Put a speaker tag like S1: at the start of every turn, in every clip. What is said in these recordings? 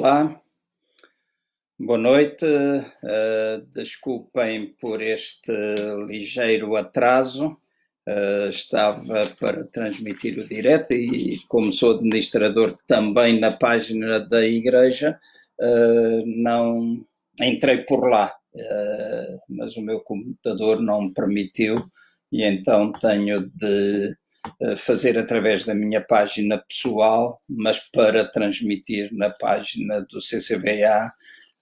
S1: Olá, boa noite. Uh, desculpem por este ligeiro atraso. Uh, estava para transmitir o direto e, como sou administrador também na página da igreja, uh, não entrei por lá, mas o meu computador não me permitiu e então tenho de fazer através da minha página pessoal, mas para transmitir na página do CCBA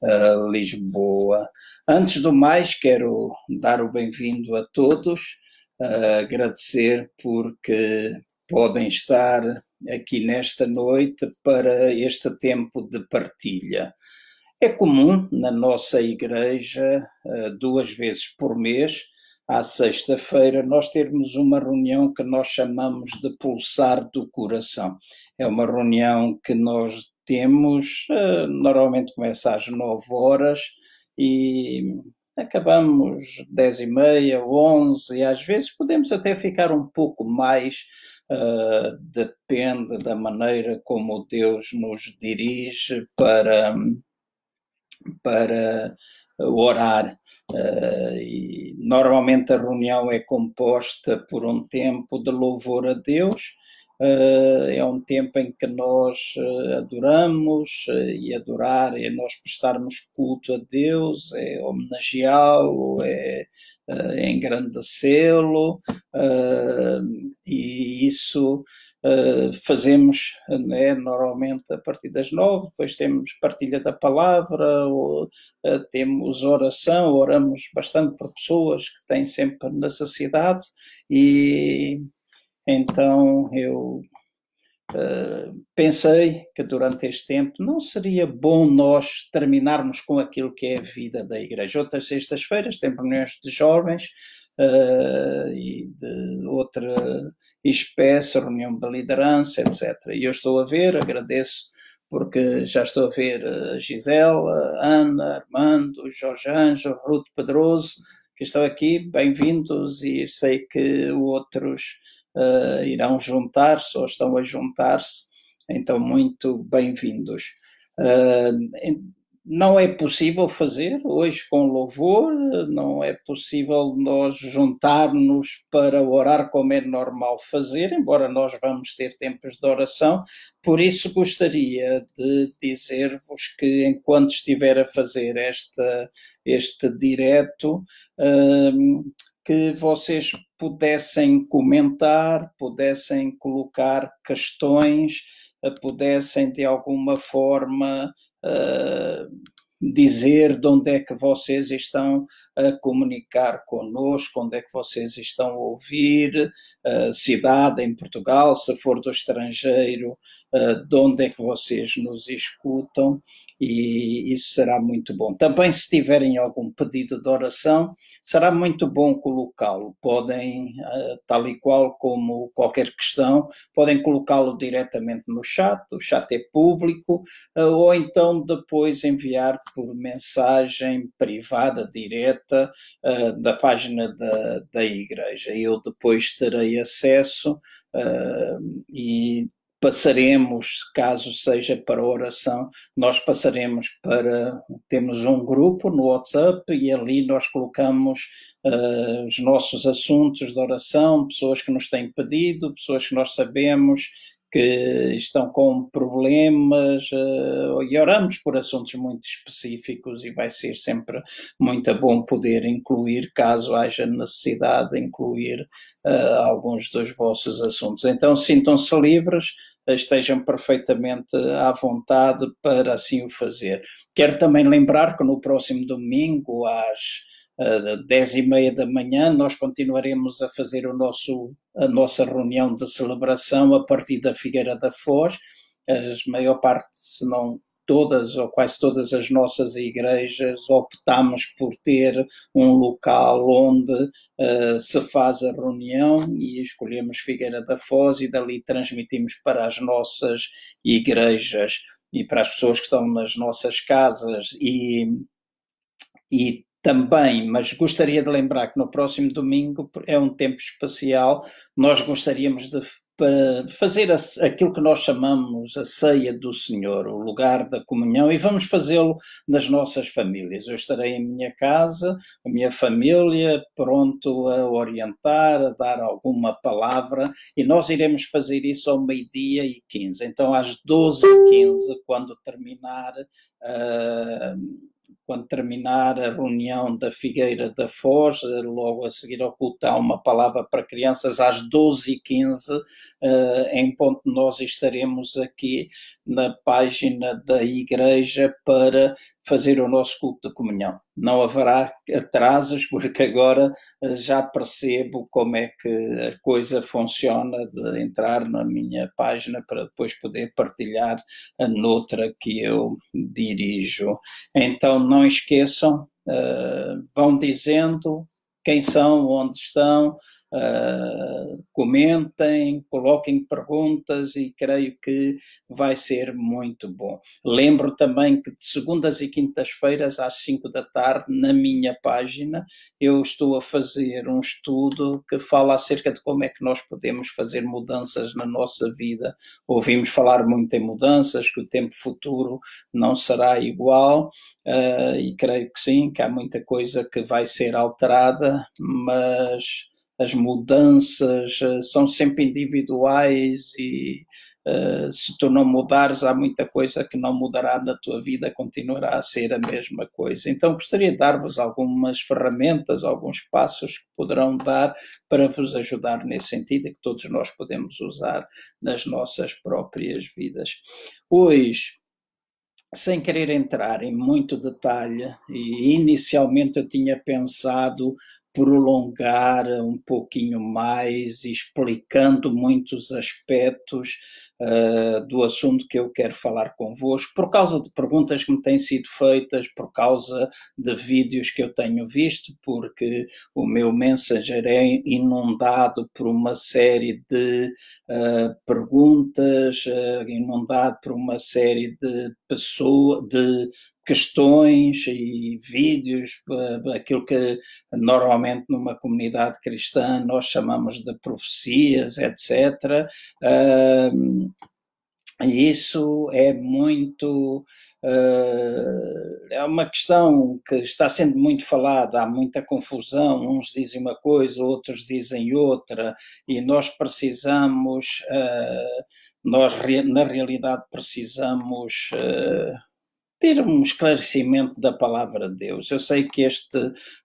S1: uh, Lisboa. Antes do mais, quero dar o bem-vindo a todos, uh, agradecer porque podem estar aqui nesta noite para este tempo de partilha. É comum na nossa igreja, uh, duas vezes por mês, à sexta-feira, nós termos uma reunião que nós chamamos de pulsar do coração. É uma reunião que nós temos, eh, normalmente começa às nove horas e acabamos dez e meia, onze, e às vezes podemos até ficar um pouco mais, uh, depende da maneira como Deus nos dirige para, para orar. Uh, e normalmente a reunião é composta por um tempo de louvor a Deus. Uh, é um tempo em que nós uh, adoramos e adorar é nós prestarmos culto a Deus, é homenageá-lo, é, é engrandecê-lo e isso fazemos né, normalmente a partir das nove, depois temos partilha da palavra, temos oração, oramos bastante por pessoas que têm sempre necessidade e então eu uh, pensei que durante este tempo não seria bom nós terminarmos com aquilo que é a vida da igreja. Outras sextas-feiras tem reuniões de jovens, uh, e de outra espécie, reunião da liderança, etc. E eu estou a ver, agradeço porque já estou a ver a Gisela, Ana, Armando, Jorge Anjo, Ruth Pedroso, que estão aqui, bem-vindos e sei que outros uh, irão juntar-se ou estão a juntar-se, então muito bem-vindos. Uh, não é possível fazer hoje com louvor, não é possível nós juntar-nos para orar como é normal fazer, embora nós vamos ter tempos de oração. Por isso gostaria de dizer-vos que enquanto estiver a fazer este direto, um, que vocês pudessem comentar, pudessem colocar questões, pudessem de alguma forma uh, dizer de onde é que vocês estão a comunicar conosco, onde é que vocês estão a ouvir, a cidade em Portugal, se for do estrangeiro, de onde é que vocês nos escutam e isso será muito bom. Também se tiverem algum pedido de oração, será muito bom colocá-lo. Podem, tal e qual como qualquer questão, podem colocá-lo diretamente no chat, o chat é público, ou então depois enviar por mensagem privada, direta, uh, da página da, da igreja. Eu depois terei acesso uh, e passaremos, caso seja para oração, nós passaremos para. Temos um grupo no WhatsApp e ali nós colocamos uh, os nossos assuntos de oração, pessoas que nos têm pedido, pessoas que nós sabemos que estão com problemas uh, e oramos por assuntos muito específicos e vai ser sempre muito bom poder incluir, caso haja necessidade de incluir uh, alguns dos vossos assuntos. Então sintam-se livres, estejam perfeitamente à vontade para assim o fazer. Quero também lembrar que no próximo domingo, às dez e meia da manhã, nós continuaremos a fazer o nosso, a nossa reunião de celebração a partir da Figueira da Foz. A maior parte, se não todas ou quase todas as nossas igrejas optamos por ter um local onde uh, se faz a reunião e escolhemos Figueira da Foz e dali transmitimos para as nossas igrejas e para as pessoas que estão nas nossas casas e, e também, mas gostaria de lembrar que no próximo domingo é um tempo especial, nós gostaríamos de fazer aquilo que nós chamamos a ceia do Senhor, o lugar da comunhão, e vamos fazê-lo nas nossas famílias. Eu estarei em minha casa, a minha família, pronto a orientar, a dar alguma palavra, e nós iremos fazer isso ao meio-dia e 15. Então, às 12h15, quando terminar. Uh, quando terminar a reunião da Figueira da Foz, logo a seguir ao culto há uma palavra para crianças às 12h15, uh, em ponto nós estaremos aqui na página da igreja para fazer o nosso culto de comunhão. Não haverá atrasos, porque agora eh, já percebo como é que a coisa funciona de entrar na minha página para depois poder partilhar a noutra que eu dirijo. Então não esqueçam, uh, vão dizendo quem são, onde estão, uh, comentem, coloquem perguntas e creio que vai ser muito bom. Lembro também que de segundas e quintas-feiras às 5 da tarde, na minha página, eu estou a fazer um estudo que fala acerca de como é que nós podemos fazer mudanças na nossa vida. Ouvimos falar muito em mudanças, que o tempo futuro não será igual, uh, e creio que sim, que há muita coisa que vai ser alterada, mas as mudanças uh, são sempre individuais e uh, se tu não mudares, há muita coisa que não mudará na tua vida, continuará a ser a mesma coisa. Então, gostaria de dar-vos algumas ferramentas, alguns passos que poderão dar para vos ajudar nesse sentido e que todos nós podemos usar nas nossas próprias vidas. Hoje, sem querer entrar em muito detalhe, e inicialmente eu tinha pensado prolongar um pouquinho mais, explicando muitos aspectos uh, do assunto que eu quero falar convosco, por causa de perguntas que me têm sido feitas, por causa de vídeos que eu tenho visto, porque o meu Messenger é inundado por uma série de uh, perguntas, uh, inundado por uma série de pessoas, de questões e vídeos, aquilo que normalmente numa comunidade cristã nós chamamos de profecias, etc. Isso é muito. é uma questão que está sendo muito falada, há muita confusão. Uns dizem uma coisa, outros dizem outra, e nós precisamos, nós na realidade precisamos ter um esclarecimento da palavra de Deus. Eu sei que este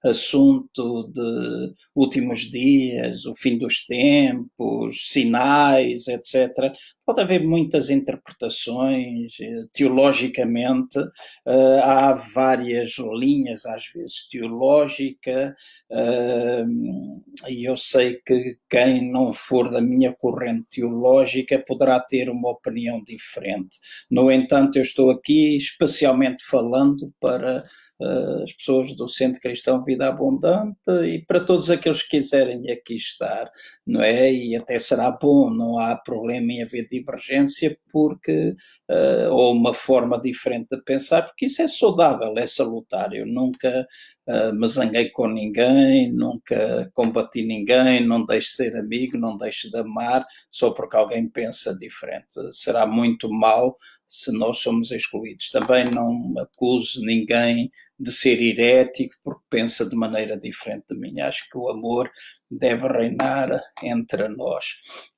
S1: assunto de últimos dias, o fim dos tempos, sinais, etc., pode haver muitas interpretações. Eh, teologicamente, uh, há várias linhas, às vezes teológica, uh, e eu sei que quem não for da minha corrente teológica poderá ter uma opinião diferente. No entanto, eu estou aqui especialmente falando para uh, as pessoas do Centro Cristão Vida Abundante e para todos aqueles que quiserem aqui estar, não é? E até será bom, não há problema em haver divergência, porque, uh, ou uma forma diferente de pensar, porque isso é saudável, é salutar. Eu nunca uh, me zanguei com ninguém, nunca combati ninguém, não deixo de ser amigo, não deixo de amar, só porque alguém pensa diferente. Será muito mal se nós somos excluídos. Também não acuso ninguém de ser herético porque pensa de maneira diferente de mim. Acho que o amor deve reinar entre nós.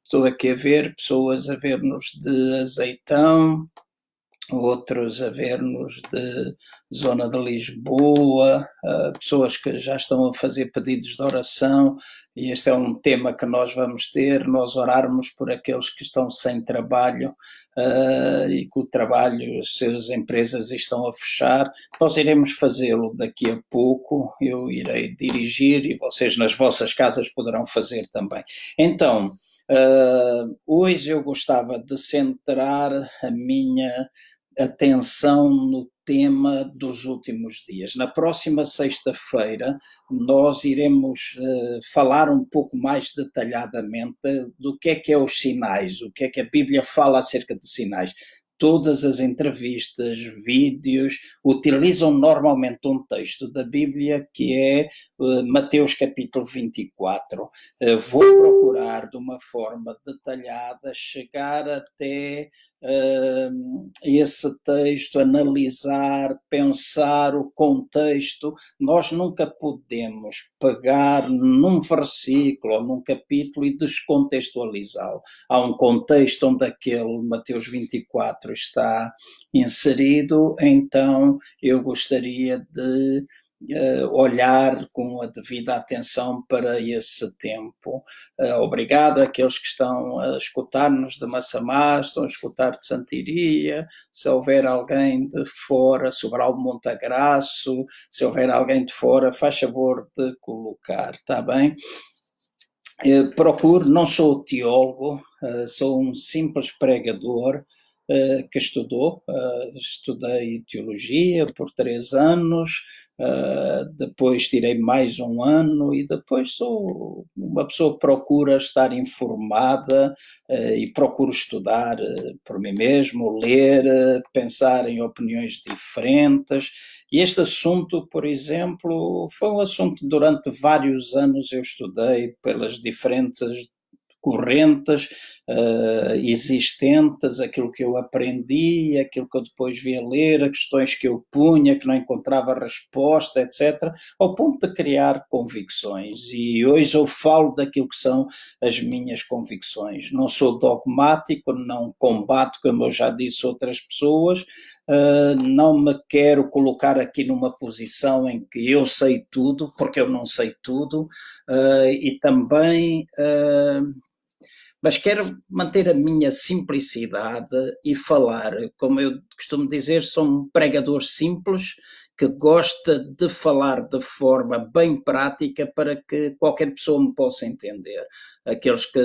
S1: Estou aqui a ver pessoas a ver-nos de azeitão, outros a ver-nos de zona de Lisboa, uh, pessoas que já estão a fazer pedidos de oração, e este é um tema que nós vamos ter, nós orarmos por aqueles que estão sem trabalho uh, e que o trabalho, as suas empresas estão a fechar. Nós iremos fazê-lo daqui a pouco, eu irei dirigir e vocês nas vossas casas poderão fazer também. Então, uh, hoje eu gostava de centrar a minha atenção no tema dos últimos dias. Na próxima sexta-feira, nós iremos uh, falar um pouco mais detalhadamente do que é que é os sinais, o que é que a Bíblia fala acerca de sinais. Todas as entrevistas, vídeos, utilizam normalmente um texto da Bíblia que é uh, Mateus capítulo 24. Uh, vou procurar de uma forma detalhada chegar até uh, esse texto, analisar, pensar o contexto. Nós nunca podemos pegar num versículo ou num capítulo e descontextualizá-lo. Há um contexto onde aquele Mateus 24 está inserido, então eu gostaria de uh, olhar com a devida atenção para esse tempo. Uh, obrigado àqueles que estão a escutar-nos de Massamá, estão a escutar de Santiria, se houver alguém de fora, Sobral Montagraço, se houver alguém de fora, faz favor de colocar, está bem? Eu procuro, não sou teólogo, sou um simples pregador, que estudou. Uh, estudei teologia por três anos, Uh, depois tirei mais um ano e depois sou uma pessoa que procura estar informada e procuro estudar por mim mesmo, ler, pensar em opiniões diferentes. E este assunto, por exemplo, foi um assunto que durante vários anos eu estudei pelas diferentes correntes uh, existentes, aquilo que eu aprendi, aquilo que eu depois via ler, questões que eu punha, que não encontrava resposta, etc., ao ponto de criar convicções. E hoje eu falo daquilo que são as minhas convicções. Não sou dogmático, não combato, como eu já disse outras pessoas, Uh, não me quero colocar aqui numa posição em que eu sei tudo, porque eu não sei tudo, uh, e também mas quero manter a minha simplicidade e falar, como eu costumo dizer, sou um pregador simples que gosta de falar de forma bem prática para que qualquer pessoa me possa entender. Aqueles que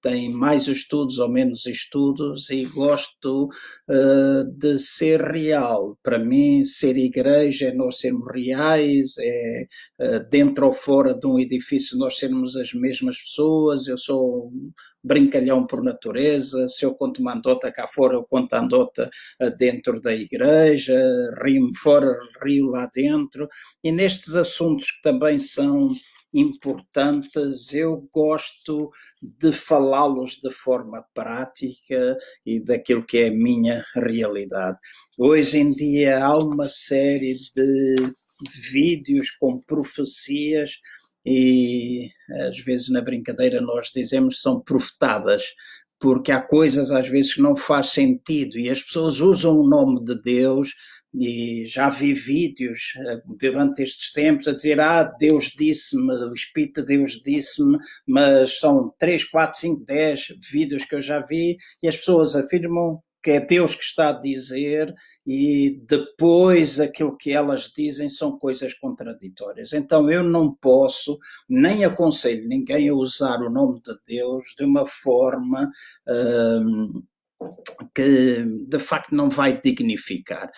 S1: têm mais estudos ou menos estudos, e gosto uh, de ser real. Para mim, ser igreja é nós sermos reais, é uh, dentro ou fora de um edifício nós sermos as mesmas pessoas. Eu sou um brincalhão por natureza, se eu conto uma andota cá fora, eu conto a andota uh, dentro da igreja, rio-me fora, rio lá dentro, e nestes assuntos que também são importantes, eu gosto de falá-los de forma prática e daquilo que é a minha realidade. Hoje em dia há uma série de vídeos com profecias e às vezes na brincadeira nós dizemos são profetadas, porque há coisas às vezes que não faz sentido. E as pessoas usam o nome de Deus e já vi vídeos eh, durante estes tempos a dizer ah, Deus disse-me, o Espírito de Deus disse-me, mas são 3, 4, 5, 10 vídeos que eu já vi e as pessoas afirmam que é Deus que está a dizer e depois aquilo que elas dizem são coisas contraditórias. Então eu não posso, nem aconselho ninguém a usar o nome de Deus de uma forma. Hum, que de facto não vai dignificar.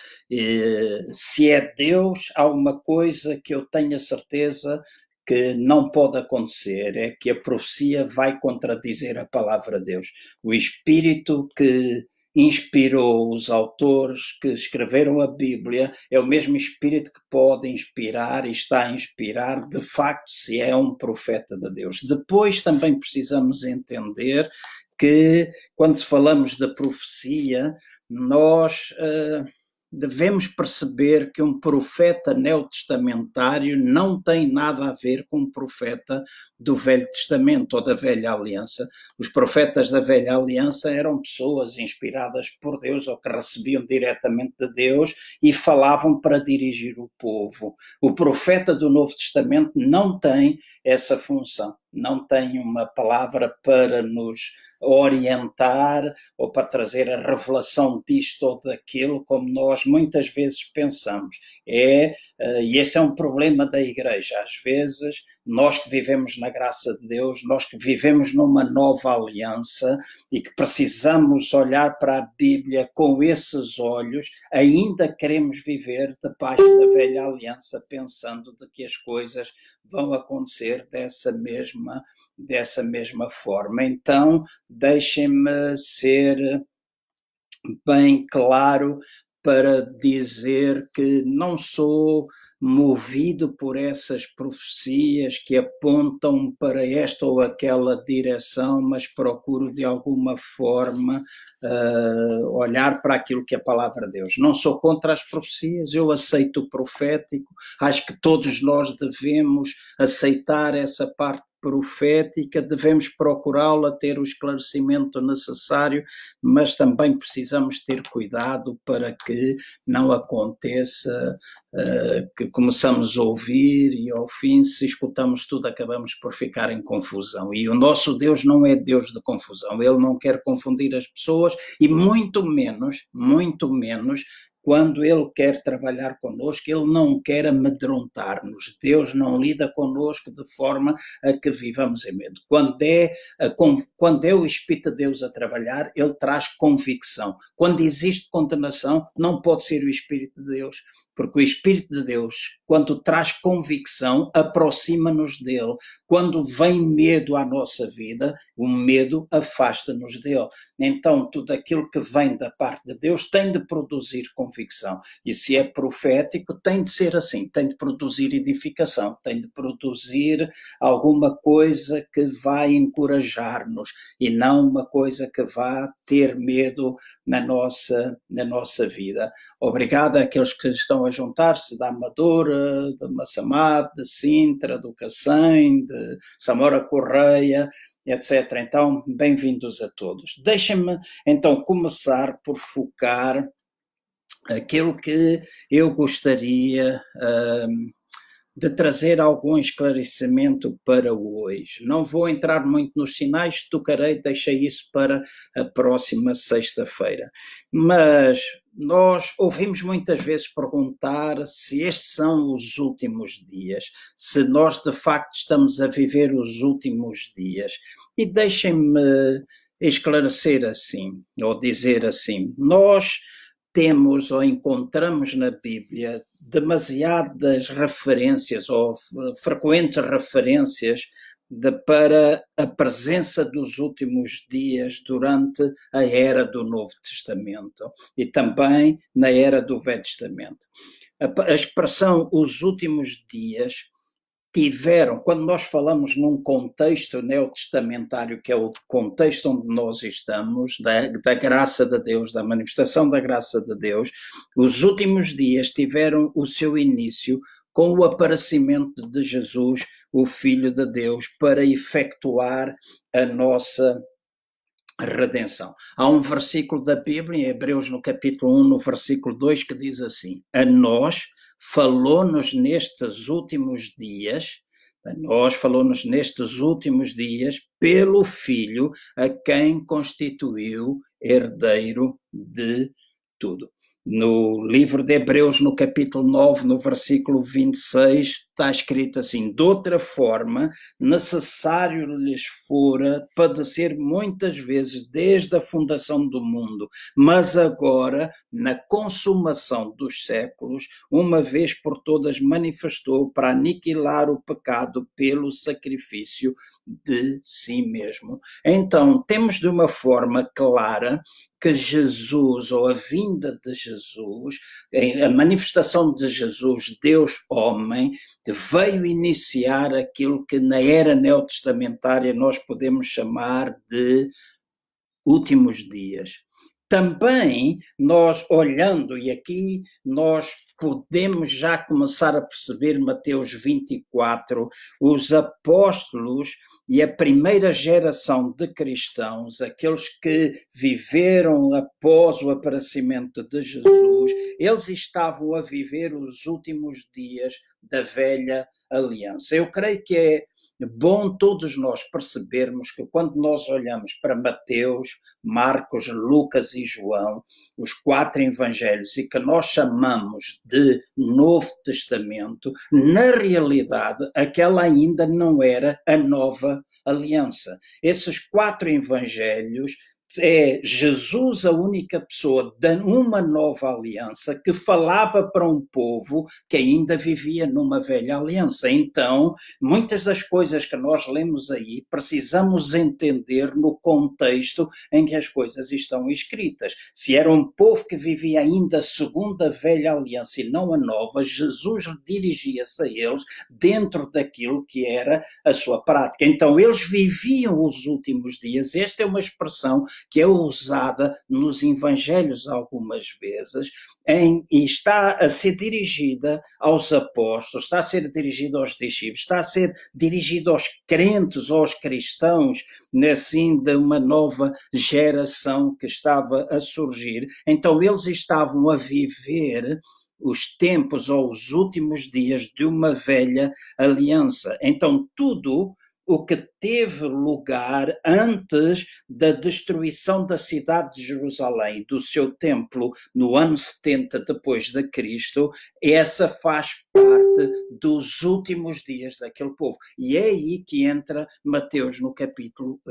S1: Se é Deus, há uma coisa que eu tenho a certeza que não pode acontecer, é que a profecia vai contradizer a palavra de Deus. O Espírito que inspirou os autores que escreveram a Bíblia, é o mesmo Espírito que pode inspirar e está a inspirar, de facto, se é um profeta de Deus. Depois também precisamos entender que, quando falamos da profecia, nós. Uh, devemos perceber que um profeta neotestamentário não tem nada a ver com um profeta do Velho Testamento ou da Velha Aliança. Os profetas da Velha Aliança eram pessoas inspiradas por Deus ou que recebiam diretamente de Deus e falavam para dirigir o povo. O profeta do Novo Testamento não tem essa função não tem uma palavra para nos orientar ou para trazer a revelação disto ou daquilo, como nós muitas vezes pensamos. É, uh, e esse é um problema da igreja. Às vezes nós que vivemos na graça de Deus, nós que vivemos numa nova aliança e que precisamos olhar para a Bíblia com esses olhos, ainda queremos viver debaixo da velha aliança, pensando de que as coisas vão acontecer dessa mesma, dessa mesma forma. Então, deixem-me ser bem claro para dizer que não sou movido por essas profecias que apontam para esta ou aquela direção, mas procuro de alguma forma uh, olhar para aquilo que é a palavra de Deus. Não sou contra as profecias, eu aceito o profético, acho que todos nós devemos aceitar essa parte profética, devemos procurá-la, ter o esclarecimento necessário, mas também precisamos ter cuidado para que não aconteça uh, que começamos a ouvir e ao fim, se escutamos tudo, acabamos por ficar em confusão. E o nosso Deus não é Deus de confusão, ele não quer confundir as pessoas e muito menos, muito menos quando Ele quer trabalhar conosco, Ele não quer amedrontar-nos. Deus não lida conosco de forma a que vivamos em medo. Quando é, quando é o Espírito de Deus a trabalhar, Ele traz convicção. Quando existe condenação, não pode ser o Espírito de Deus, porque o Espírito de Deus, quando traz convicção, aproxima-nos dele. Quando vem medo à nossa vida, o medo afasta-nos dele. Então, tudo aquilo que vem da parte de Deus tem de produzir convicção. E se é profético, tem de ser assim, tem de produzir edificação, tem de produzir alguma coisa que vai encorajar-nos e não uma coisa que vá ter medo na nossa, na nossa vida. Obrigado àqueles que estão a juntar-se da Amadora, de Massamá, de Sintra, do Cacém, de Samora Correia, etc. Então, bem-vindos a todos. Deixem-me então começar por focar aquilo que eu gostaria um, de trazer algum esclarecimento para hoje. Não vou entrar muito nos sinais, tocarei, deixei isso para a próxima sexta-feira. Mas nós ouvimos muitas vezes perguntar se estes são os últimos dias, se nós de facto estamos a viver os últimos dias. E deixem-me esclarecer assim, ou dizer assim: nós temos ou encontramos na Bíblia demasiadas referências ou frequentes referências de, para a presença dos últimos dias durante a era do Novo Testamento e também na era do Velho Testamento. A, a expressão os últimos dias tiveram, quando nós falamos num contexto neotestamentário, que é o contexto onde nós estamos, da, da, graça de Deus, da manifestação da graça de Deus, os últimos dias tiveram o seu início com o aparecimento de Jesus, o Filho de Deus, para efetuar a nossa redenção. Há um versículo da Bíblia, em Hebreus, no capítulo 1, no versículo 2, que diz assim: A nós falou-nos nestes últimos dias, a nós falou-nos nestes últimos dias, pelo Filho, a quem constituiu herdeiro de tudo. No livro de Hebreus, no capítulo 9, no versículo 26, está escrito assim: de outra forma, necessário lhes fora padecer muitas vezes desde a fundação do mundo, mas agora, na consumação dos séculos, uma vez por todas manifestou para aniquilar o pecado pelo sacrifício de si mesmo. Então, temos de uma forma clara que Jesus, ou a vinda de Jesus, a manifestação de Jesus, Deus homem, veio iniciar aquilo que na era neotestamentária nós podemos chamar de últimos dias. Também nós olhando, e aqui nós podemos já começar a perceber Mateus 24, os apóstolos e a primeira geração de cristãos, aqueles que viveram após o aparecimento de Jesus, eles estavam a viver os últimos dias da velha aliança. Eu creio que é bom todos nós percebermos que quando nós olhamos para Mateus, Marcos, Lucas e João, os quatro evangelhos, e que nós chamamos de Novo Testamento, na realidade aquela ainda não era a nova aliança. Esses quatro evangelhos é Jesus a única pessoa de uma nova aliança que falava para um povo que ainda vivia numa velha aliança. Então, muitas das coisas que nós lemos aí precisamos entender no contexto em que as coisas estão escritas. Se era um povo que vivia ainda segundo a velha aliança e não a nova, Jesus dirigia-se a eles dentro daquilo que era a sua prática. Então, eles viviam os últimos dias. Esta é uma expressão que é usada nos evangelhos algumas vezes em, e está a ser dirigida aos apóstolos, está a ser dirigida aos discípulos, está a ser dirigida aos crentes, aos cristãos, assim, de uma nova geração que estava a surgir. Então eles estavam a viver os tempos ou os últimos dias de uma velha aliança. Então tudo o que teve lugar antes da destruição da cidade de Jerusalém, do seu templo, no ano 70 depois de Cristo, essa faz parte dos últimos dias daquele povo. E é aí que entra Mateus no capítulo,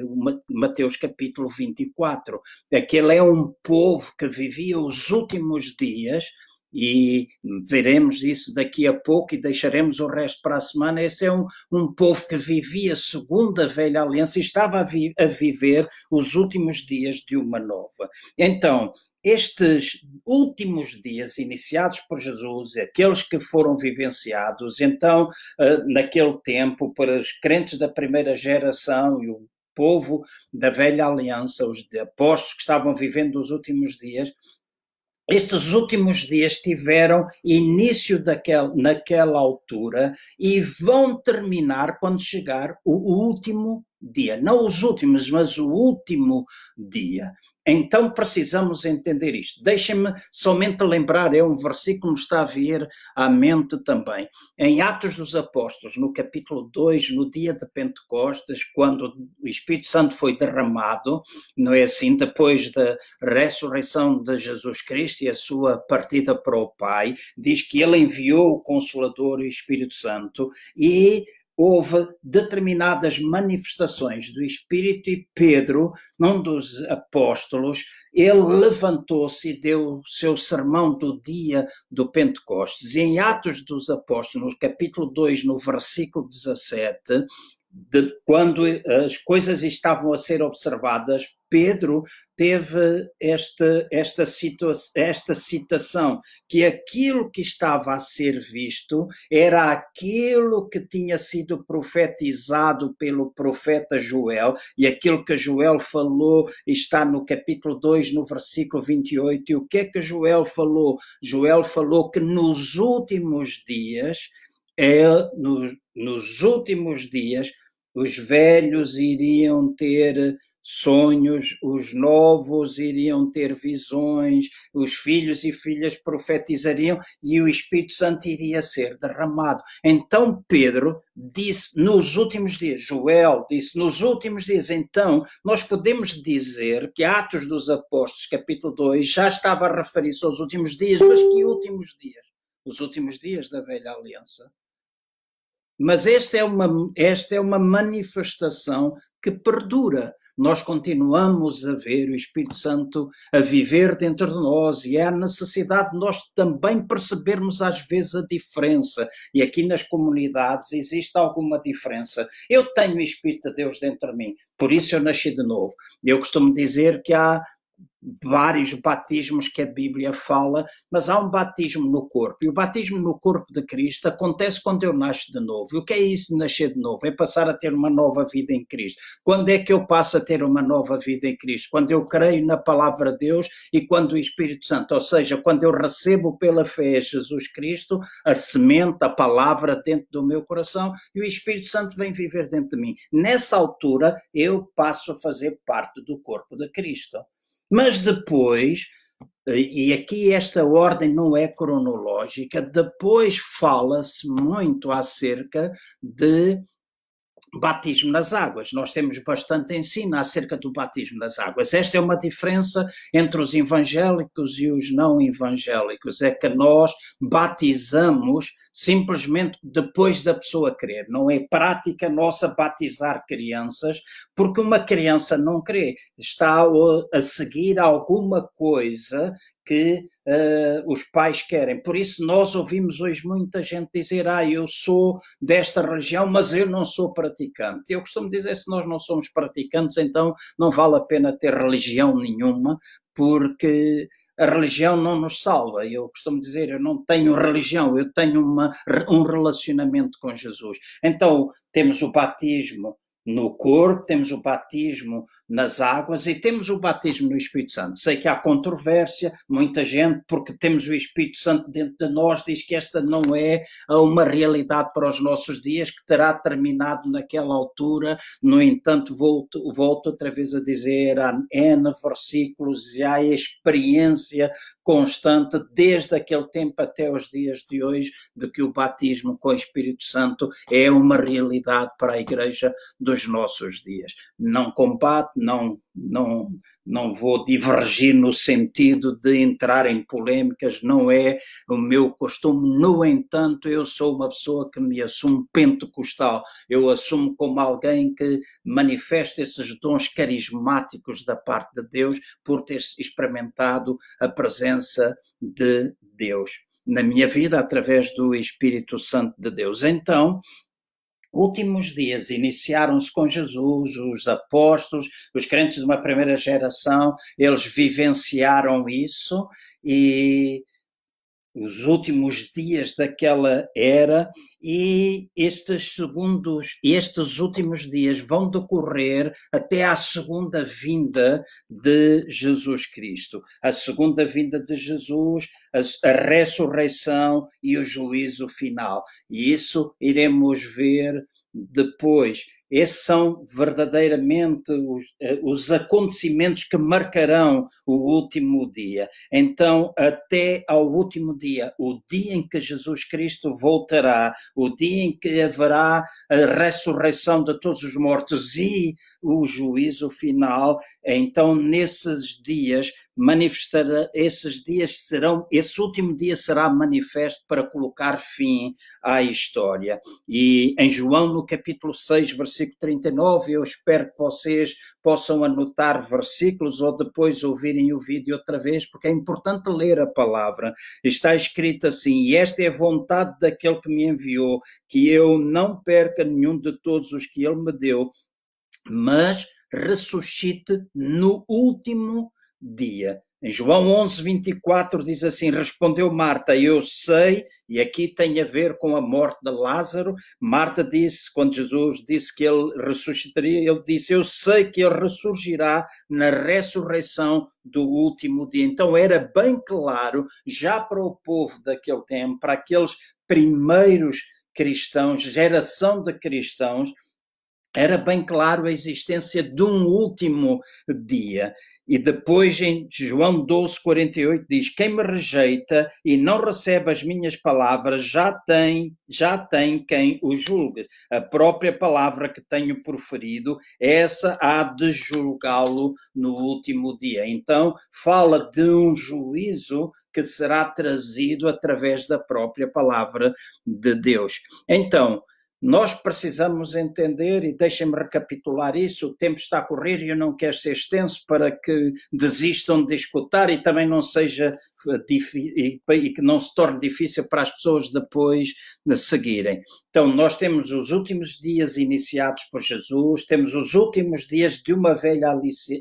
S1: Mateus capítulo 24. Aquele é um povo que vivia os últimos dias e veremos isso daqui a pouco e deixaremos o resto para a semana. Esse é um, um povo que vivia segundo a velha aliança e estava a, vi, a viver os últimos dias de uma nova. Então, estes últimos dias iniciados por Jesus, aqueles que foram vivenciados, então, eh, naquele tempo, para os crentes da primeira geração e o povo da velha aliança, os apóstolos que estavam vivendo os últimos dias, estes últimos dias tiveram início daquel, naquela altura e vão terminar quando chegar o último dia. Não os últimos, mas o último dia. Então precisamos entender isto. Deixem-me somente lembrar, é um versículo que está a vir à mente também. Em Atos dos Apóstolos, no capítulo 2, no dia de Pentecostes, quando o Espírito Santo foi derramado, não é assim? Depois da ressurreição de Jesus Cristo e a sua partida para o Pai, diz que ele enviou o Consolador, o Espírito Santo, e houve determinadas manifestações do Espírito e Pedro, um dos apóstolos, ele levantou-se e deu o seu sermão do dia do Pentecostes. E em Atos dos Apóstolos, capítulo 2, no versículo 17, de, quando as coisas estavam a ser observadas, Pedro teve esta, esta, situa esta citação, que aquilo que estava a ser visto era aquilo que tinha sido profetizado pelo profeta Joel, e aquilo que Joel falou está no capítulo 2, no versículo 28. E o que é que Joel falou? Joel falou que nos últimos dias, é, no, nos últimos dias, os velhos iriam ter sonhos, os novos iriam ter visões, os filhos e filhas profetizariam e o Espírito Santo iria ser derramado. Então Pedro disse nos últimos dias, Joel disse nos últimos dias, então nós podemos dizer que Atos dos Apóstolos, capítulo 2, já estava a referir-se aos últimos dias, mas que últimos dias? Os últimos dias da velha aliança. Mas esta é uma, esta é uma manifestação que perdura. Nós continuamos a ver o Espírito Santo a viver dentro de nós e é a necessidade de nós também percebermos às vezes a diferença. E aqui nas comunidades existe alguma diferença. Eu tenho o Espírito de Deus dentro de mim, por isso eu nasci de novo. Eu costumo dizer que há vários batismos que a Bíblia fala, mas há um batismo no corpo. E o batismo no corpo de Cristo acontece quando eu nasço de novo. E o que é isso de nascer de novo? É passar a ter uma nova vida em Cristo. Quando é que eu passo a ter uma nova vida em Cristo? Quando eu creio na palavra de Deus e quando o Espírito Santo, ou seja, quando eu recebo pela fé Jesus Cristo, a semente, a palavra dentro do meu coração e o Espírito Santo vem viver dentro de mim. Nessa altura, eu passo a fazer parte do corpo de Cristo. Mas depois, e aqui esta ordem não é cronológica, depois fala-se muito acerca de batismo nas águas. Nós temos bastante ensino acerca do batismo nas águas. Esta é uma diferença entre os evangélicos e os não evangélicos. É que nós batizamos simplesmente depois da pessoa crer. Não é prática nossa batizar crianças, porque uma criança não crê. Está a seguir alguma coisa que uh, os pais querem. Por isso, nós ouvimos hoje muita gente dizer: Ah, eu sou desta religião, mas eu não sou praticante. Eu costumo dizer: se nós não somos praticantes, então não vale a pena ter religião nenhuma, porque a religião não nos salva. Eu costumo dizer, eu não tenho religião, eu tenho uma, um relacionamento com Jesus. Então, temos o batismo no corpo, temos o batismo nas águas e temos o batismo no Espírito Santo. Sei que há controvérsia, muita gente, porque temos o Espírito Santo dentro de nós, diz que esta não é uma realidade para os nossos dias, que terá terminado naquela altura. No entanto, volto, volto outra vez a dizer, há N versículos e há experiência constante, desde aquele tempo até os dias de hoje, de que o batismo com o Espírito Santo é uma realidade para a Igreja dos nossos dias. Não combate, não, não, não vou divergir no sentido de entrar em polêmicas, não é o meu costume. No entanto, eu sou uma pessoa que me assumo pentecostal. Eu assumo como alguém que manifesta esses dons carismáticos da parte de Deus por ter experimentado a presença de Deus na minha vida através do Espírito Santo de Deus. Então, últimos dias iniciaram-se com Jesus, os apóstolos, os crentes de uma primeira geração, eles vivenciaram isso e os últimos dias daquela era e estes segundos, estes últimos dias vão decorrer até à segunda vinda de Jesus Cristo. A segunda vinda de Jesus, a, a ressurreição e o juízo final. E isso iremos ver depois esses são verdadeiramente os, eh, os, acontecimentos que marcarão o último dia. Então, até ao último dia, o dia em que Jesus Cristo voltará, o dia em que haverá a ressurreição de todos os mortos e o juízo final, então nesses dias manifestará, esses dias serão, esse último dia será manifesto para colocar fim à história. E em João, no capítulo 6, versículo 39, eu espero que vocês possam anotar versículos ou depois ouvirem o vídeo outra vez, porque é importante ler a palavra. Está escrito assim: E esta é a vontade daquele que me enviou, que eu não perca nenhum de todos os que ele me deu, mas ressuscite no último dia. Em João 11, 24 diz assim: Respondeu Marta, eu sei, e aqui tem a ver com a morte de Lázaro. Marta disse, quando Jesus disse que ele ressuscitaria, ele disse: Eu sei que ele ressurgirá na ressurreição do último dia. Então era bem claro, já para o povo daquele tempo, para aqueles primeiros cristãos, geração de cristãos, era bem claro a existência de um último dia. E depois em João 12, 48 diz: Quem me rejeita e não recebe as minhas palavras já tem, já tem quem o julgue. A própria palavra que tenho proferido, essa há de julgá-lo no último dia. Então, fala de um juízo que será trazido através da própria palavra de Deus. Então, nós precisamos entender, e deixem-me recapitular isso: o tempo está a correr e eu não quero ser extenso para que desistam de escutar e também não seja e, e que não se torne difícil para as pessoas depois de seguirem. Então, nós temos os últimos dias iniciados por Jesus, temos os últimos dias de uma velha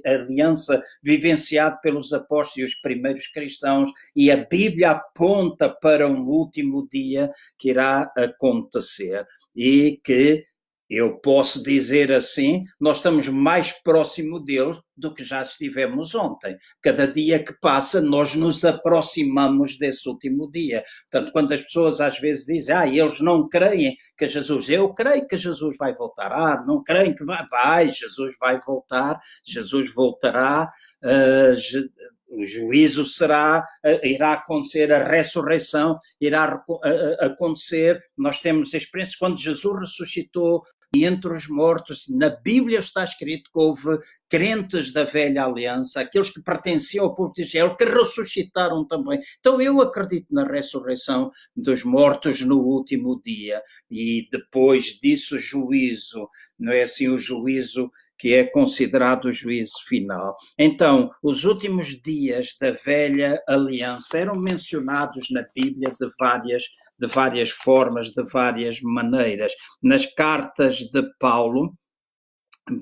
S1: aliança vivenciada pelos apóstolos e os primeiros cristãos, e a Bíblia aponta para um último dia que irá acontecer e que eu posso dizer assim, nós estamos mais próximo deles do que já estivemos ontem. Cada dia que passa, nós nos aproximamos desse último dia. Portanto, quando as pessoas às vezes dizem, ah, eles não creem que Jesus, eu creio que Jesus vai voltar. Ah, não creem que vai, vai, Jesus vai voltar, Jesus voltará. Uh, o juízo será, eh, irá acontecer, a ressurreição irá acontecer. Nós temos experiências quando Jesus ressuscitou entre os mortos, na Bíblia está escrito que houve crentes da velha aliança, aqueles que pertenciam ao povo de Israel, que ressuscitaram também. Então eu acredito na ressurreição dos mortos no último dia e depois disso juízo, não é assim o juízo que é considerado o juízo final. Então, os últimos dias da velha aliança eram mencionados na Bíblia de várias de várias formas, de várias maneiras. Nas cartas de Paulo,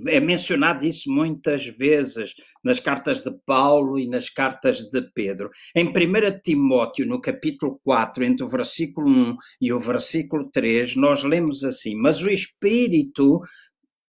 S1: é mencionado isso muitas vezes nas cartas de Paulo e nas cartas de Pedro. Em 1 Timóteo, no capítulo 4, entre o versículo 1 e o versículo 3, nós lemos assim: Mas o Espírito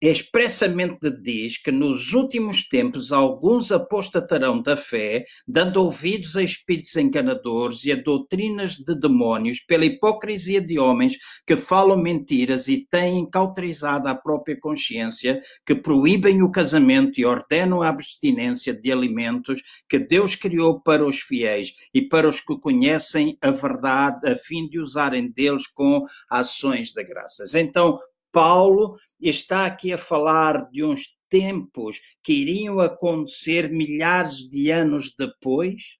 S1: expressamente diz que nos últimos tempos alguns apostatarão da fé, dando ouvidos a espíritos enganadores e a doutrinas de demónios, pela hipocrisia de homens que falam mentiras e têm cauterizado a própria consciência, que proíbem o casamento e ordenam a abstinência de alimentos que Deus criou para os fiéis e para os que conhecem a verdade, a fim de usarem deles com ações de graças. Então, Paulo está aqui a falar de uns tempos que iriam acontecer milhares de anos depois?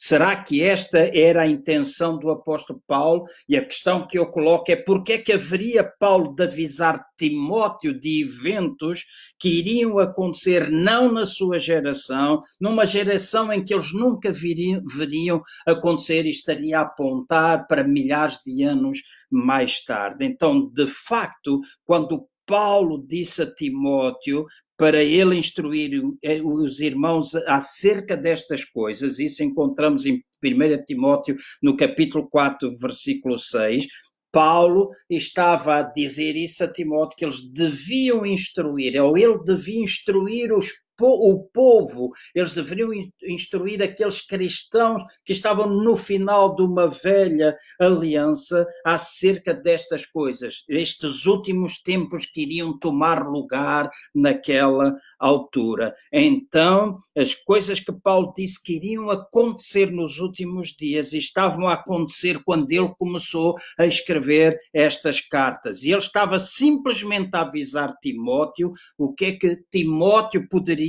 S1: Será que esta era a intenção do apóstolo Paulo? E a questão que eu coloco é por que é que haveria Paulo de avisar Timóteo de eventos que iriam acontecer não na sua geração, numa geração em que eles nunca viriam, veriam acontecer e estaria a apontar para milhares de anos mais tarde. Então, de facto, quando Paulo disse a Timóteo para ele instruir eh, os irmãos acerca destas coisas. Isso encontramos em 1 Timóteo, no capítulo 4, versículo 6. Paulo estava a dizer isso a Timóteo, que eles deviam instruir, ou ele devia instruir os o povo, eles deveriam instruir aqueles cristãos que estavam no final de uma velha aliança acerca destas coisas, estes últimos tempos que iriam tomar lugar naquela altura. Então, as coisas que Paulo disse que iriam acontecer nos últimos dias e estavam a acontecer quando ele começou a escrever estas cartas. E ele estava simplesmente a avisar Timóteo o que é que Timóteo poderia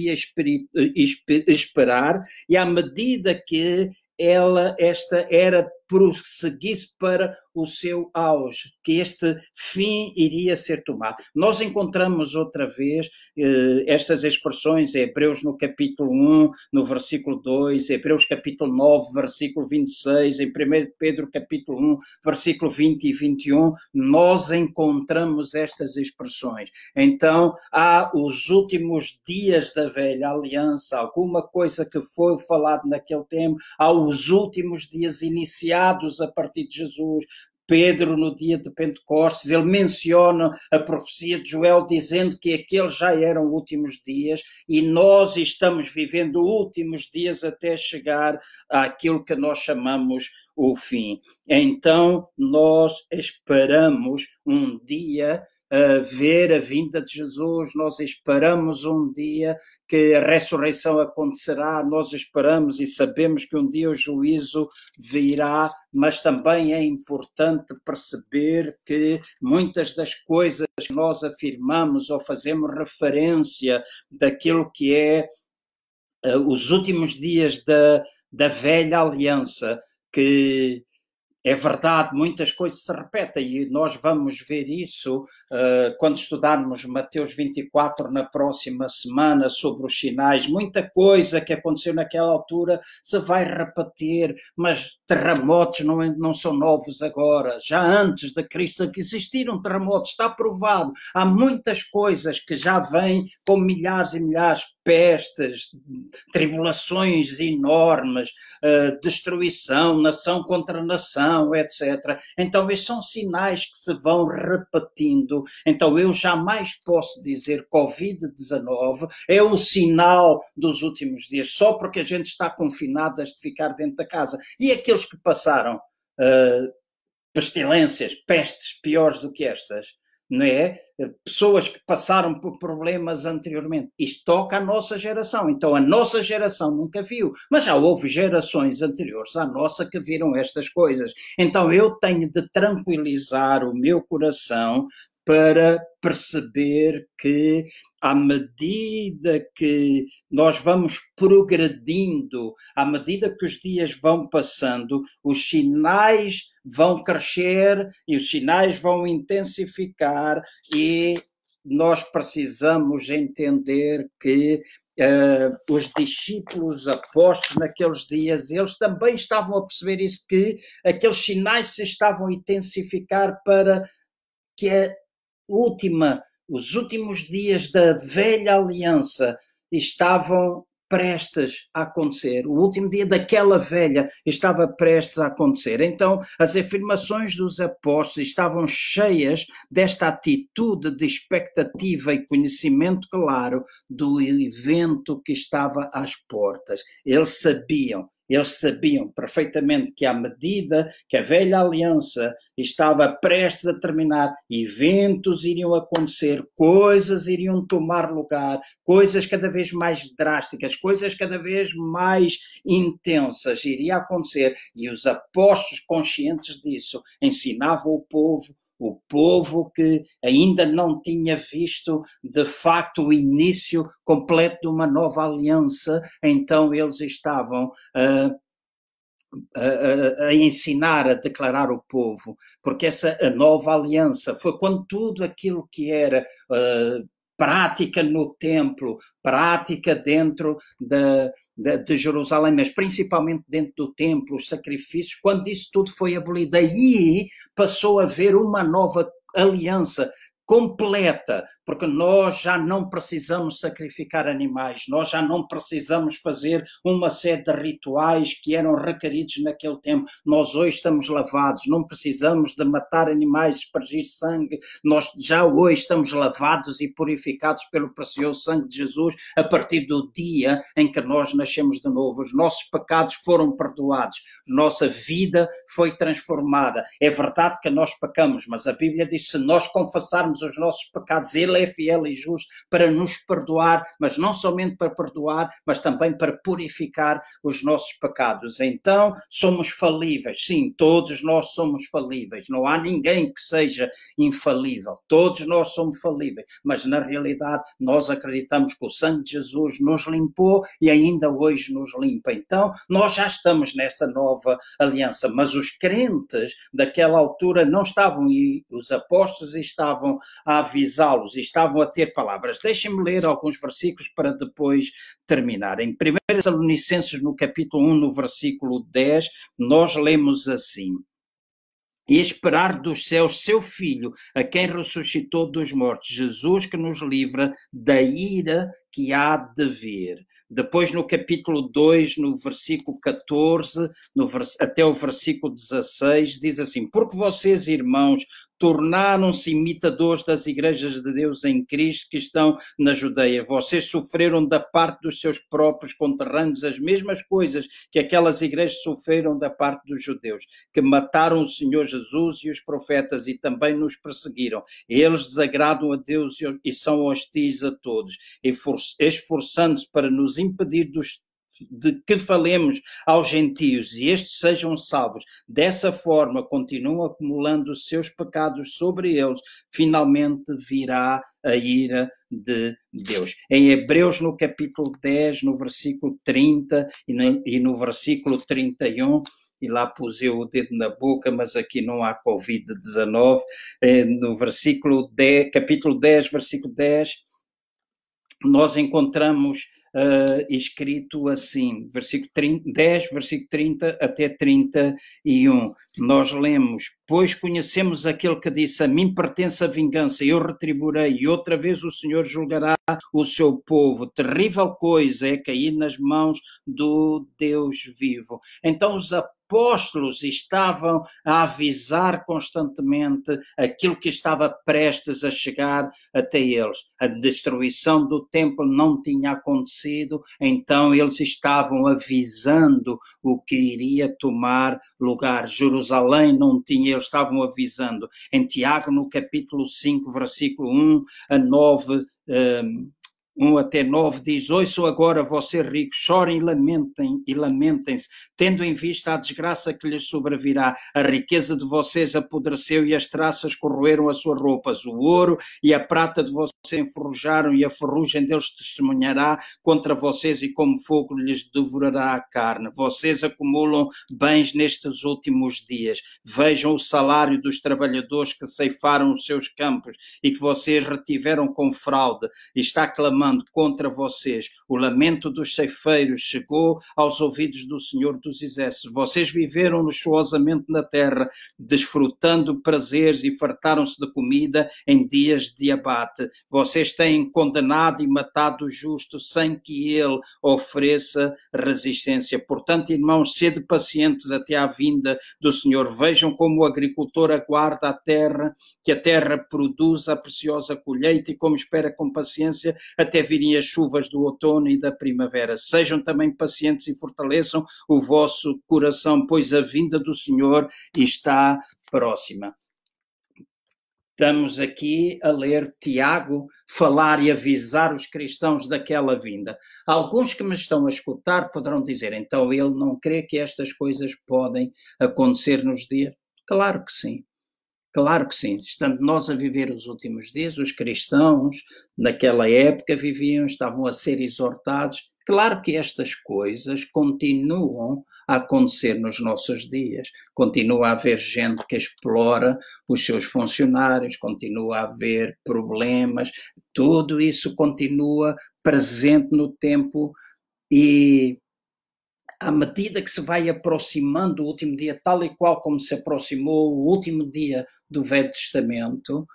S1: esperar, e à medida que ela, esta era prosseguisse para o seu auge, que este fim iria ser tomado. Nós encontramos outra vez eh, estas expressões Hebreus no capítulo 1, no versículo 2, Hebreus capítulo 9, versículo 26, em 1 Pedro capítulo 1, versículo 20 e 21, nós encontramos estas expressões. Então, há os últimos dias da velha aliança, alguma coisa que foi falado naquele tempo, há os últimos dias iniciais a partir de Jesus. Pedro, no dia de Pentecostes, ele menciona a profecia de Joel dizendo que aqueles já eram últimos dias e nós estamos vivendo últimos dias até chegar àquilo que nós chamamos o fim. Então, nós esperamos um dia ver a vinda de Jesus, nós esperamos um dia que a ressurreição acontecerá, nós esperamos e sabemos que um dia o juízo virá, mas também é importante perceber que muitas das coisas que nós afirmamos ou fazemos referência daquilo que é uh, os últimos dias da, da velha aliança, que é verdade, muitas coisas se repetem e nós vamos ver isso uh, quando estudarmos Mateus 24 na próxima semana sobre os sinais. Muita coisa que aconteceu naquela altura se vai repetir, mas terremotos não, não são novos agora. Já antes de Cristo existiram terremotos, está provado. Há muitas coisas que já vêm com milhares e milhares pestes, tribulações enormes, uh, destruição, nação contra nação, etc. Então, esses são sinais que se vão repetindo. Então, eu jamais posso dizer Covid-19 é um sinal dos últimos dias, só porque a gente está confinado a ficar dentro da casa. E aqueles que passaram uh, pestilências, pestes piores do que estas, não é? Pessoas que passaram por problemas anteriormente. Isto toca à nossa geração. Então a nossa geração nunca viu, mas já houve gerações anteriores à nossa que viram estas coisas. Então eu tenho de tranquilizar o meu coração para perceber que, à medida que nós vamos progredindo, à medida que os dias vão passando, os sinais vão crescer e os sinais vão intensificar e nós precisamos entender que Uh, os discípulos apóstolos naqueles dias, eles também estavam a perceber isso, que aqueles sinais se estavam a intensificar para que a última, os últimos dias da velha aliança estavam prestes a acontecer. O último dia daquela velha estava prestes a acontecer. Então, as afirmações dos apóstolos estavam cheias desta atitude de expectativa e conhecimento claro do evento que estava às portas. Eles sabiam eles sabiam perfeitamente que, à medida que a velha aliança estava prestes a terminar, eventos iriam acontecer, coisas iriam tomar lugar, coisas cada vez mais drásticas, coisas cada vez mais intensas iriam acontecer. E os apóstolos, conscientes disso, ensinavam o povo o povo que ainda não tinha visto de facto o início completo de uma nova aliança, então eles estavam a, a, a, ensinar, a declarar o povo, porque essa nova aliança foi quando tudo aquilo que era uh, prática no templo, prática dentro de, de, Jerusalém, mas principalmente dentro do templo, os sacrifícios, quando isso tudo foi abolido, aí passou a haver uma nova aliança completa, porque nós já não precisamos sacrificar animais, nós já não precisamos fazer uma série de rituais que eram requeridos naquele tempo. Nós hoje estamos lavados, não precisamos de matar animais, espargir sangue, nós já hoje estamos lavados e purificados pelo precioso sangue de Jesus a partir do dia em que nós nascemos de novo. Os nossos pecados foram perdoados, nossa vida foi transformada. É verdade que nós pecamos, mas a Bíblia diz: se nós confessarmos os nossos pecados, Ele é fiel e justo para nos perdoar, mas não somente para perdoar, mas também para purificar os nossos pecados. Então, somos falíveis. Sim, todos nós somos falíveis. Não há ninguém que seja infalível. Todos nós somos falíveis, mas na realidade nós acreditamos que o sangue de Jesus nos limpou e ainda hoje nos limpa. Então, nós já estamos nessa nova aliança, mas os crentes daquela altura não estavam e os apóstolos estavam a avisá-los e estavam a ter palavras. Deixem-me ler alguns versículos para depois terminar. Em 1 Tessalonicenses, no capítulo 1, no versículo 10, nós lemos assim e esperar dos céus seu Filho, a quem ressuscitou dos mortos, Jesus que nos livra da ira que há de vir. Depois, no capítulo 2, no versículo 14, no vers até o versículo 16, diz assim: Porque vocês, irmãos, tornaram-se imitadores das igrejas de Deus em Cristo que estão na Judeia. Vocês sofreram da parte dos seus próprios conterrâneos as mesmas coisas que aquelas igrejas sofreram da parte dos judeus, que mataram o Senhor Jesus e os profetas e também nos perseguiram. Eles desagradam a Deus e são hostis a todos, esforçando-se para nos impedir dos de que falemos aos gentios e estes sejam salvos, dessa forma continuam acumulando os seus pecados sobre eles, finalmente virá a ira de Deus. Em Hebreus, no capítulo 10, no versículo 30 e no, e no versículo 31, e lá pus eu o dedo na boca, mas aqui não há Covid-19, eh, no versículo 10, capítulo 10, versículo 10, nós encontramos uh, escrito assim, versículo 30, 10, versículo 30 até 31. Nós lemos: Pois conhecemos aquele que disse: A mim pertence a vingança, eu retribuirei, e outra vez o Senhor julgará o seu povo. Terrível coisa é cair nas mãos do Deus vivo. Então os apóstolos estavam a avisar constantemente aquilo que estava prestes a chegar até eles. A destruição do templo não tinha acontecido, então eles estavam avisando o que iria tomar lugar. Jerusalém não tinha, eles estavam avisando. Em Tiago, no capítulo 5, versículo 1 a 9, um, 1 até 9 diz: Ouçam agora, vocês ricos, chorem e lamentem e lamentem-se, tendo em vista a desgraça que lhes sobrevirá. A riqueza de vocês apodreceu e as traças corroeram as suas roupas. O ouro e a prata de vocês enferrujaram e a ferrugem deles testemunhará contra vocês e como fogo lhes devorará a carne. Vocês acumulam bens nestes últimos dias. Vejam o salário dos trabalhadores que ceifaram os seus campos e que vocês retiveram com fraude. Está clamando contra vocês. O lamento dos ceifeiros chegou aos ouvidos do Senhor dos Exércitos. Vocês viveram luxuosamente na terra, desfrutando prazeres e fartaram-se de comida em dias de abate. Vocês têm condenado e matado o justo sem que ele ofereça resistência. Portanto, irmãos, sede pacientes até à vinda do Senhor. Vejam como o agricultor aguarda a terra, que a terra produz a preciosa colheita e como espera com paciência até virem as chuvas do outono e da primavera. Sejam também pacientes e fortaleçam o vosso coração, pois a vinda do Senhor está próxima. Estamos aqui a ler Tiago falar e avisar os cristãos daquela vinda. Alguns que me estão a escutar poderão dizer, então ele não crê que estas coisas podem acontecer nos dias? Claro que sim. Claro que sim. Estando nós a viver os últimos dias, os cristãos naquela época viviam, estavam a ser exortados Claro que estas coisas continuam a acontecer nos nossos dias. Continua a haver gente que explora os seus funcionários, continua a haver problemas, tudo isso continua presente no tempo e à medida que se vai aproximando o último dia, tal e qual como se aproximou o último dia do Velho Testamento,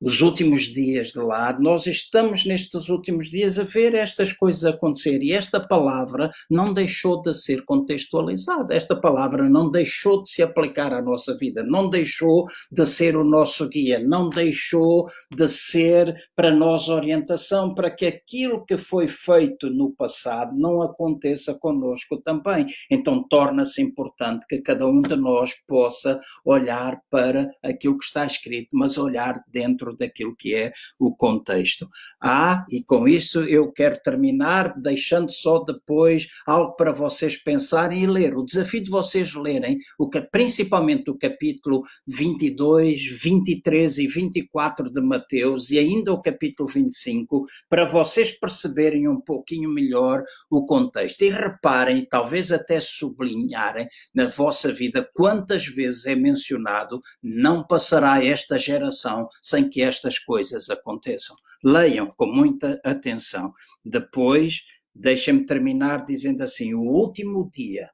S1: os últimos dias de lá, nós estamos nestes últimos dias a ver estas coisas acontecer e esta palavra não deixou de ser contextualizada, esta palavra não deixou de se aplicar à nossa vida, não deixou de ser o nosso guia, não deixou de ser para nós orientação para que aquilo que foi feito no passado não aconteça conosco também. Então torna-se importante que cada um de nós possa olhar para aquilo que está escrito, mas olhar dentro dentro daquilo que é o contexto. Ah, e com isso eu quero terminar deixando só depois algo para vocês pensarem e ler. O desafio de vocês lerem, o que, principalmente o capítulo 22, 23 e 24 de Mateus e ainda o capítulo 25, para vocês perceberem um pouquinho melhor o contexto. E reparem, talvez até sublinharem na vossa vida quantas vezes é mencionado não passará esta geração sem que estas coisas aconteçam. Leiam com muita atenção. Depois, deixem-me terminar dizendo assim: o último dia,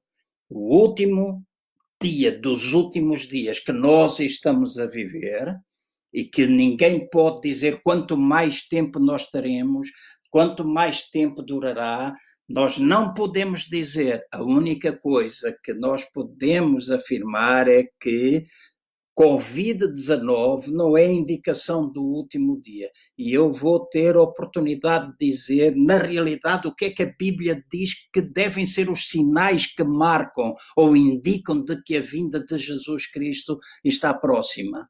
S1: o último dia dos últimos dias que nós estamos a viver e que ninguém pode dizer quanto mais tempo nós teremos, quanto mais tempo durará, nós não podemos dizer, a única coisa que nós podemos afirmar é que Covid-19 não é indicação do último dia. E eu vou ter oportunidade de dizer, na realidade, o que é que a Bíblia diz que devem ser os sinais que marcam ou indicam de que a vinda de Jesus Cristo está próxima.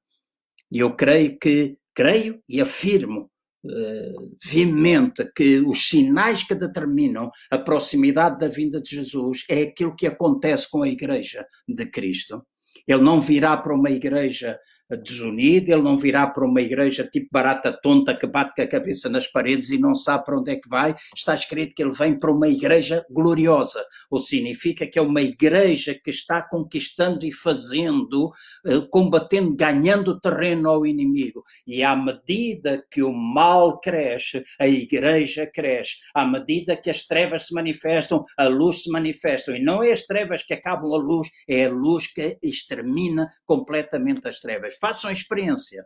S1: E eu creio que, creio e afirmo uh, que os sinais que determinam a proximidade da vinda de Jesus é aquilo que acontece com a Igreja de Cristo. Ele não virá para uma igreja desunida, ele não virá para uma igreja tipo barata tonta que bate com a cabeça nas paredes e não sabe para onde é que vai. Está escrito que ele vem para uma igreja gloriosa, o que significa que é uma igreja que está conquistando e fazendo, eh, combatendo, ganhando terreno ao inimigo. E à medida que o mal cresce, a igreja cresce. À medida que as trevas se manifestam, a luz se manifesta. E não é as trevas que acabam a luz, é a luz que extermina completamente as trevas façam experiência.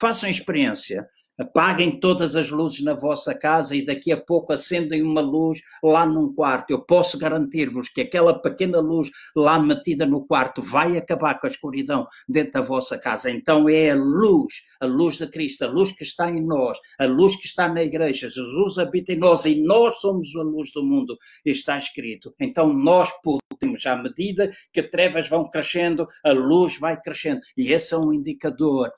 S1: Façam experiência. Apaguem todas as luzes na vossa casa e daqui a pouco acendem uma luz lá num quarto. Eu posso garantir-vos que aquela pequena luz lá metida no quarto vai acabar com a escuridão dentro da vossa casa. Então é a luz, a luz de Cristo, a luz que está em nós, a luz que está na igreja. Jesus habita em nós e nós somos a luz do mundo. Está escrito. Então nós podemos, à medida que trevas vão crescendo, a luz vai crescendo. E esse é um indicador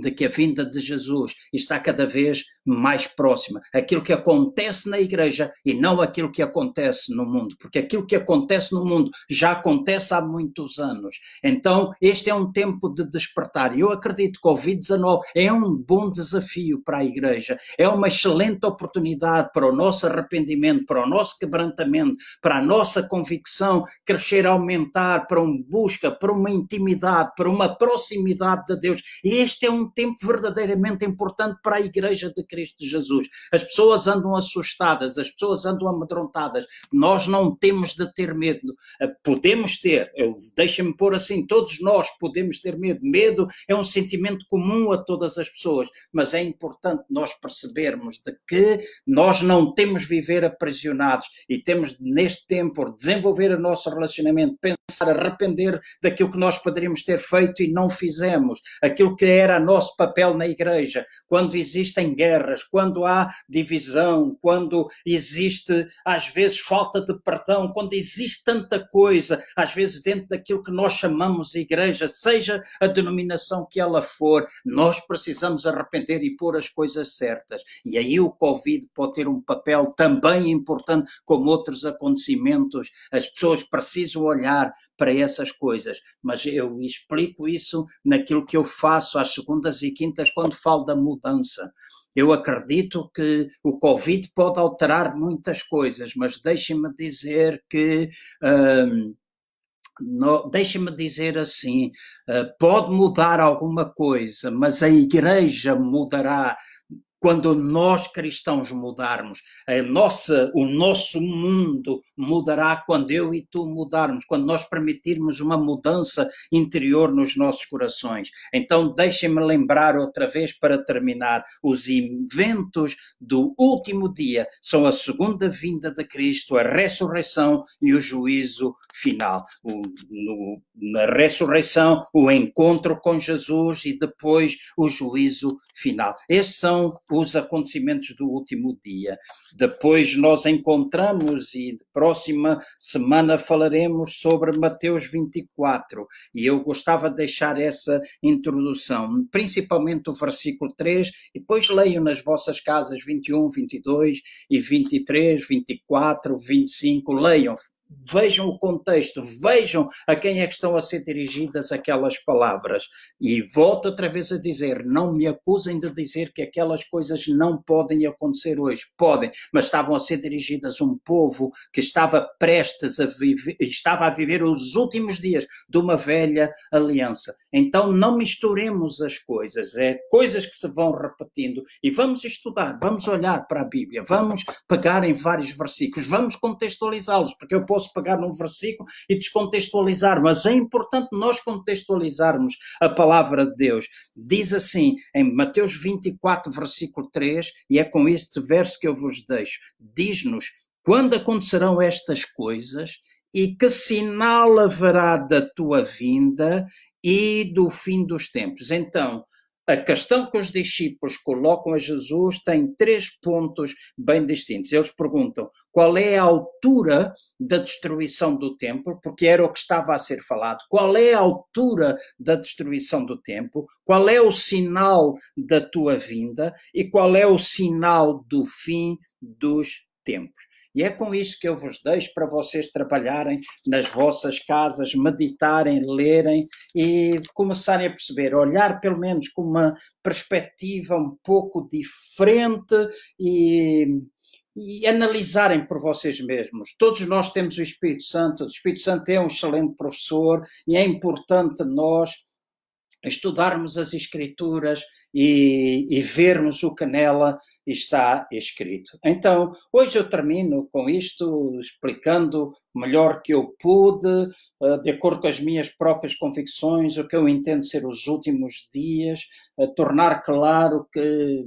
S1: de que a vinda de Jesus está cada vez mais próxima, aquilo que acontece na igreja e não aquilo que acontece no mundo, porque aquilo que acontece no mundo já acontece há muitos anos. Então, este é um tempo de despertar. E eu acredito que o Covid-19 é um bom desafio para a igreja, é uma excelente oportunidade para o nosso arrependimento, para o nosso quebrantamento, para a nossa convicção crescer, aumentar, para uma busca, para uma intimidade, para uma proximidade de Deus. E este é um tempo verdadeiramente importante para a igreja de Cristo Jesus. As pessoas andam assustadas, as pessoas andam amedrontadas. Nós não temos de ter medo. Eh, podemos ter, deixa-me pôr assim, todos nós podemos ter medo. Medo é um sentimento comum a todas as pessoas, mas é importante nós percebermos de que nós não temos de viver aprisionados e temos neste tempo desenvolver o nosso relacionamento, pensar, arrepender daquilo que nós poderíamos ter feito e não fizemos, aquilo que era nosso papel na igreja, quando existem guerras, quando há divisão, quando existe às vezes falta de perdão, quando existe tanta coisa, às vezes dentro daquilo que nós chamamos igreja, seja a denominação que ela for, nós precisamos arrepender e pôr as coisas certas. E aí o Covid pode ter um papel também importante, como outros acontecimentos. As pessoas precisam olhar para essas coisas, mas eu explico isso naquilo que eu faço às segundas e quintas quando falo da mudança. Eu acredito que o Covid pode alterar muitas coisas, mas deixem-me dizer que. Hum, deixe-me dizer assim, uh, pode mudar alguma coisa, mas a igreja mudará quando nós cristãos mudarmos, a nossa, o nosso mundo mudará quando eu e tu mudarmos, quando nós permitirmos uma mudança interior nos nossos corações. Então, deixem-me lembrar outra vez para terminar: os eventos do último dia são a segunda vinda de Cristo, a ressurreição e o juízo final. O, no, na ressurreição, o encontro com Jesus e depois o juízo final. Estes são os acontecimentos do último dia. Depois nós encontramos e próxima semana falaremos sobre Mateus 24 e eu gostava de deixar essa introdução, principalmente o versículo 3 e depois leio nas vossas casas 21, 22 e 23, 24, 25, leiam vejam o contexto, vejam a quem é que estão a ser dirigidas aquelas palavras. E volto outra vez a dizer: não me acusem de dizer que aquelas coisas não podem acontecer hoje. Podem, mas estavam a ser dirigidas a um povo que estava prestes a viver, estava a viver os últimos dias de uma velha aliança. Então não misturemos as coisas, é coisas que se vão repetindo e vamos estudar, vamos olhar para a Bíblia, vamos pegar em vários versículos, vamos contextualizá-los, porque eu posso pegar num versículo e descontextualizar, mas é importante nós contextualizarmos a palavra de Deus. Diz assim em Mateus 24, versículo 3, e é com este verso que eu vos deixo: diz-nos quando acontecerão estas coisas e que sinal haverá da tua vinda e do fim dos tempos. Então, a questão que os discípulos colocam a Jesus tem três pontos bem distintos. Eles perguntam qual é a altura da destruição do templo, porque era o que estava a ser falado. Qual é a altura da destruição do templo? Qual é o sinal da tua vinda? E qual é o sinal do fim dos tempos? E é com isto que eu vos deixo para vocês trabalharem nas vossas casas, meditarem, lerem e começarem a perceber, olhar pelo menos com uma perspectiva um pouco diferente e e analisarem por vocês mesmos. Todos nós temos o Espírito Santo, o Espírito Santo é um excelente professor e é importante nós estudarmos as Escrituras e, e, vermos o que nela está escrito. Então, hoje eu termino com isto, explicando melhor que eu pude, eh, de acordo com as minhas próprias convicções, o que eu entendo ser os últimos dias, tornar claro que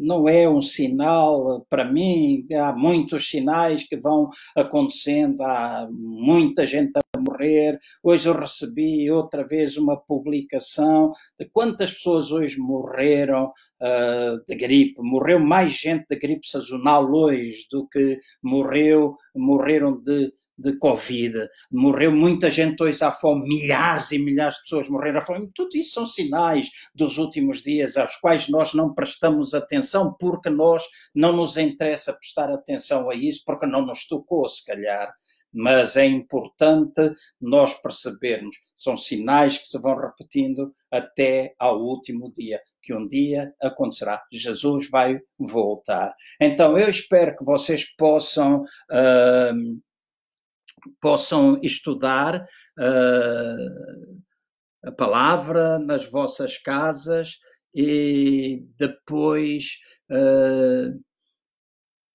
S1: não é um sinal para mim. Há muitos sinais que vão acontecendo, há muita gente a morrer. Hoje eu recebi outra vez uma publicação de quantas pessoas hoje morreram uh, de gripe. Morreu mais gente de gripe sazonal hoje do que morreu, morreram de de Covid. Morreu muita gente hoje à fome, milhares e milhares de pessoas morreram à fome. Tudo isso são sinais dos últimos dias aos quais nós não prestamos atenção porque nós não nos interessa prestar atenção a isso, porque não nos tocou, se calhar mas é importante nós percebermos. São sinais que se vão repetindo até ao último dia, que um dia acontecerá. Jesus vai voltar. Então eu espero que vocês possam. Uh, possam estudar uh, a palavra nas vossas casas e depois uh,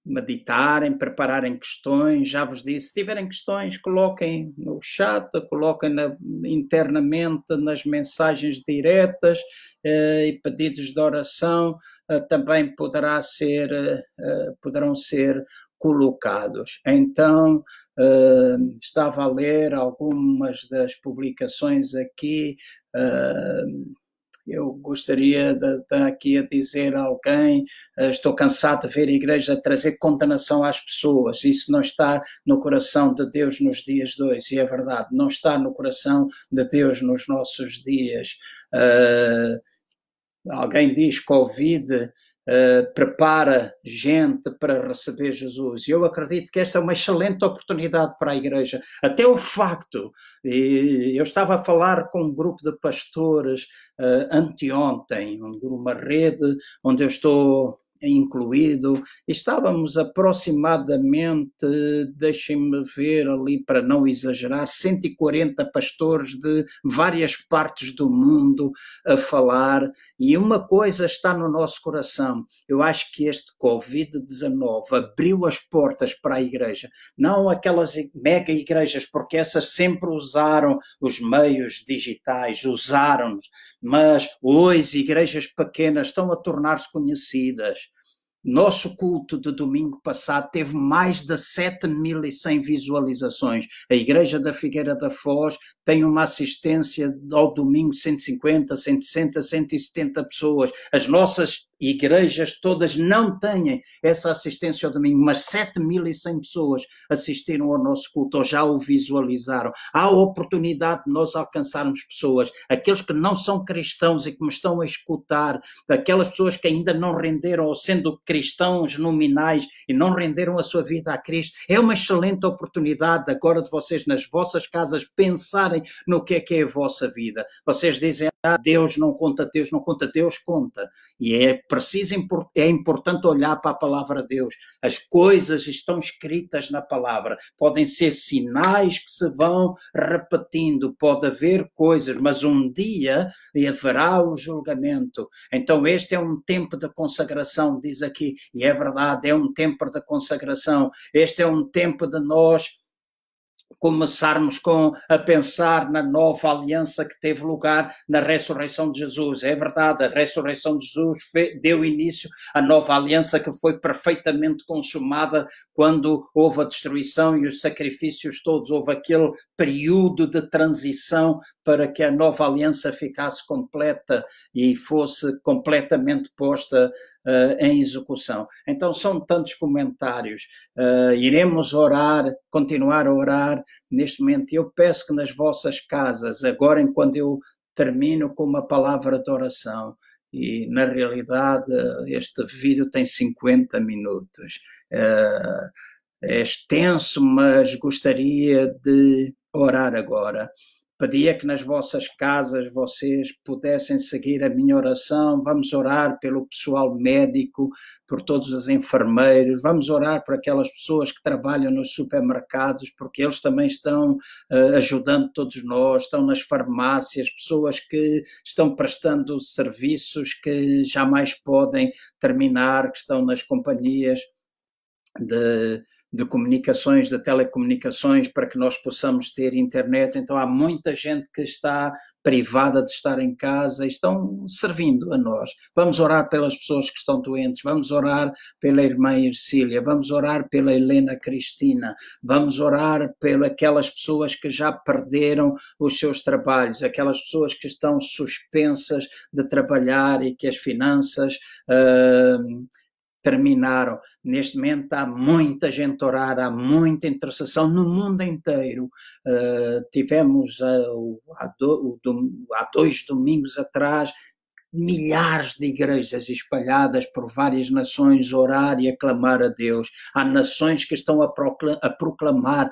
S1: meditarem, prepararem questões. Já vos disse, se tiverem questões, coloquem no chat, coloquem na, internamente nas mensagens diretas eh, e pedidos de oração eh, também poderá ser, eh, poderão ser colocados. Então, eh, estava a ler algumas das publicações aqui. Eh, eu gostaria de estar aqui a dizer a alguém: uh, estou cansado de ver a igreja trazer condenação às pessoas. Isso não está no coração de Deus nos dias hoje, e é verdade, não está no coração de Deus nos nossos dias. Uh, alguém diz Covid Uh, prepara gente para receber Jesus. E eu acredito que esta é uma excelente oportunidade para a igreja. Até o facto, eu estava a falar com um grupo de pastores uh, anteontem, uma rede onde eu estou incluído. Estávamos aproximadamente, deixem-me ver ali para não exagerar, 140 pastores de várias partes do mundo a falar, e uma coisa está no nosso coração. Eu acho que este Covid-19 abriu as portas para a igreja, não aquelas mega igrejas, porque essas sempre usaram os meios digitais, usaram, mas hoje igrejas pequenas estão a tornar-se conhecidas nosso culto de domingo passado teve mais de 7.100 visualizações. A Igreja da Figueira da Foz tem uma assistência ao domingo de 150, 160, 170 pessoas. As nossas igrejas todas não têm essa assistência ao domingo, mas 7.100 pessoas assistiram ao nosso culto ou já o visualizaram. Há oportunidade de nós alcançarmos pessoas, aqueles que não são cristãos e que me estão a escutar, aquelas pessoas que ainda não renderam, ou sendo cristãos nominais e não renderam a sua vida a Cristo. É uma excelente oportunidade agora de vocês, nas vossas casas, pensarem no que é que é a vossa vida. Vocês dizem, ah, Deus não conta, Deus não conta, Deus conta. E é preciso, é importante olhar para a palavra de Deus. As coisas estão escritas na palavra. Podem ser sinais que se vão repetindo, pode haver coisas, mas um dia haverá o julgamento. Então, este é um tempo de consagração, diz aqui, e é verdade, é um tempo de consagração. Este é um tempo de nós começarmos com a pensar na nova aliança que teve lugar na ressurreição de Jesus. É verdade, a ressurreição de Jesus deu início à nova aliança que foi perfeitamente consumada quando houve a destruição e os sacrifícios todos, houve aquele período de transição para que a nova aliança ficasse completa e fosse completamente posta uh, em execução. Então são tantos comentários. Uh, iremos orar, continuar a orar neste momento. Eu peço que nas vossas casas, agora enquanto eu termino com uma palavra de oração, e na realidade este vídeo tem 50 minutos. Uh, é extenso, mas gostaria de orar agora. Pedia que nas vossas casas vocês pudessem seguir a minha oração. Vamos orar pelo pessoal médico, por todos os enfermeiros. Vamos orar por aquelas pessoas que trabalham nos supermercados, porque eles também estão uh, ajudando todos nós. Estão nas farmácias, pessoas que estão prestando serviços que jamais podem terminar, que estão nas companhias de de comunicações, de telecomunicações, para que nós possamos ter internet. Então há muita gente que está privada de estar em casa e estão servindo a nós. Vamos orar pelas pessoas que estão doentes, vamos orar pela irmã Ercília, vamos orar pela Helena Cristina, vamos orar pelas pessoas que já perderam os seus trabalhos, aquelas pessoas que estão suspensas de trabalhar e que as finanças. Uh, terminaram. Neste momento há muita gente a orar, há muita intercessão no mundo inteiro. Uh, tivemos uh, há, há dois domingos atrás milhares de igrejas espalhadas por várias nações orar e aclamar a Deus. Há nações que estão a proclamar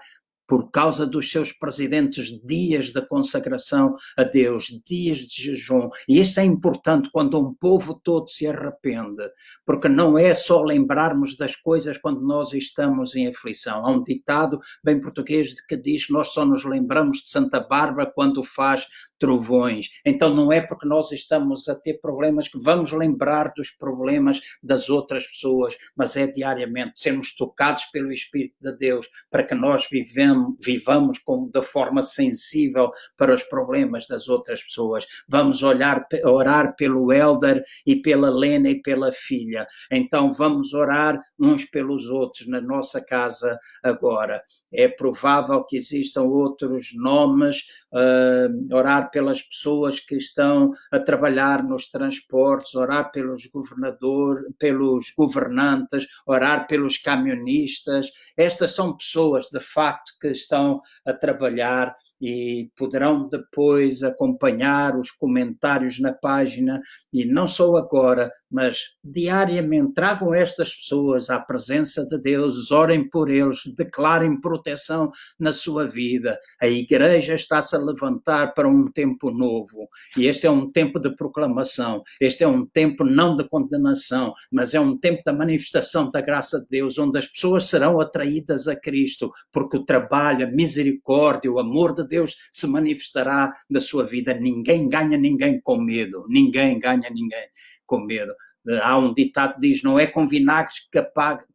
S1: por causa dos seus presidentes, dias de consagração a Deus, dias de jejum. E isso é importante quando um povo todo se arrepende, porque não é só lembrarmos das coisas quando nós estamos em aflição. Há um ditado bem português que diz nós só nos lembramos de Santa Bárbara quando faz trovões. Então não é porque nós estamos a ter problemas que vamos lembrar dos problemas das outras pessoas, mas é diariamente sermos tocados pelo Espírito de Deus para que nós vivemos vivamos com, de forma sensível para os problemas das outras pessoas. Vamos olhar, orar pelo Elder e pela Lena e pela filha. Então vamos orar uns pelos outros na nossa casa agora. É provável que existam outros nomes, uh, orar pelas pessoas que estão a trabalhar nos transportes, orar pelos governadores, pelos governantes, orar pelos camionistas. Estas são pessoas, de facto, que estão a trabalhar e poderão depois acompanhar os comentários na página e não só agora, mas diariamente. Tragam estas pessoas à presença de Deus, orem por eles, declarem proteção na sua vida. A igreja está-se a levantar para um tempo novo. E este é um tempo de proclamação, este é um tempo não de condenação, mas é um tempo da manifestação da graça de Deus, onde as pessoas serão atraídas a Cristo, porque o trabalho, a misericórdia, o amor de Deus se manifestará na sua vida. Ninguém ganha ninguém com medo. Ninguém ganha ninguém com medo. Há um ditado que diz: não é com vinagres que,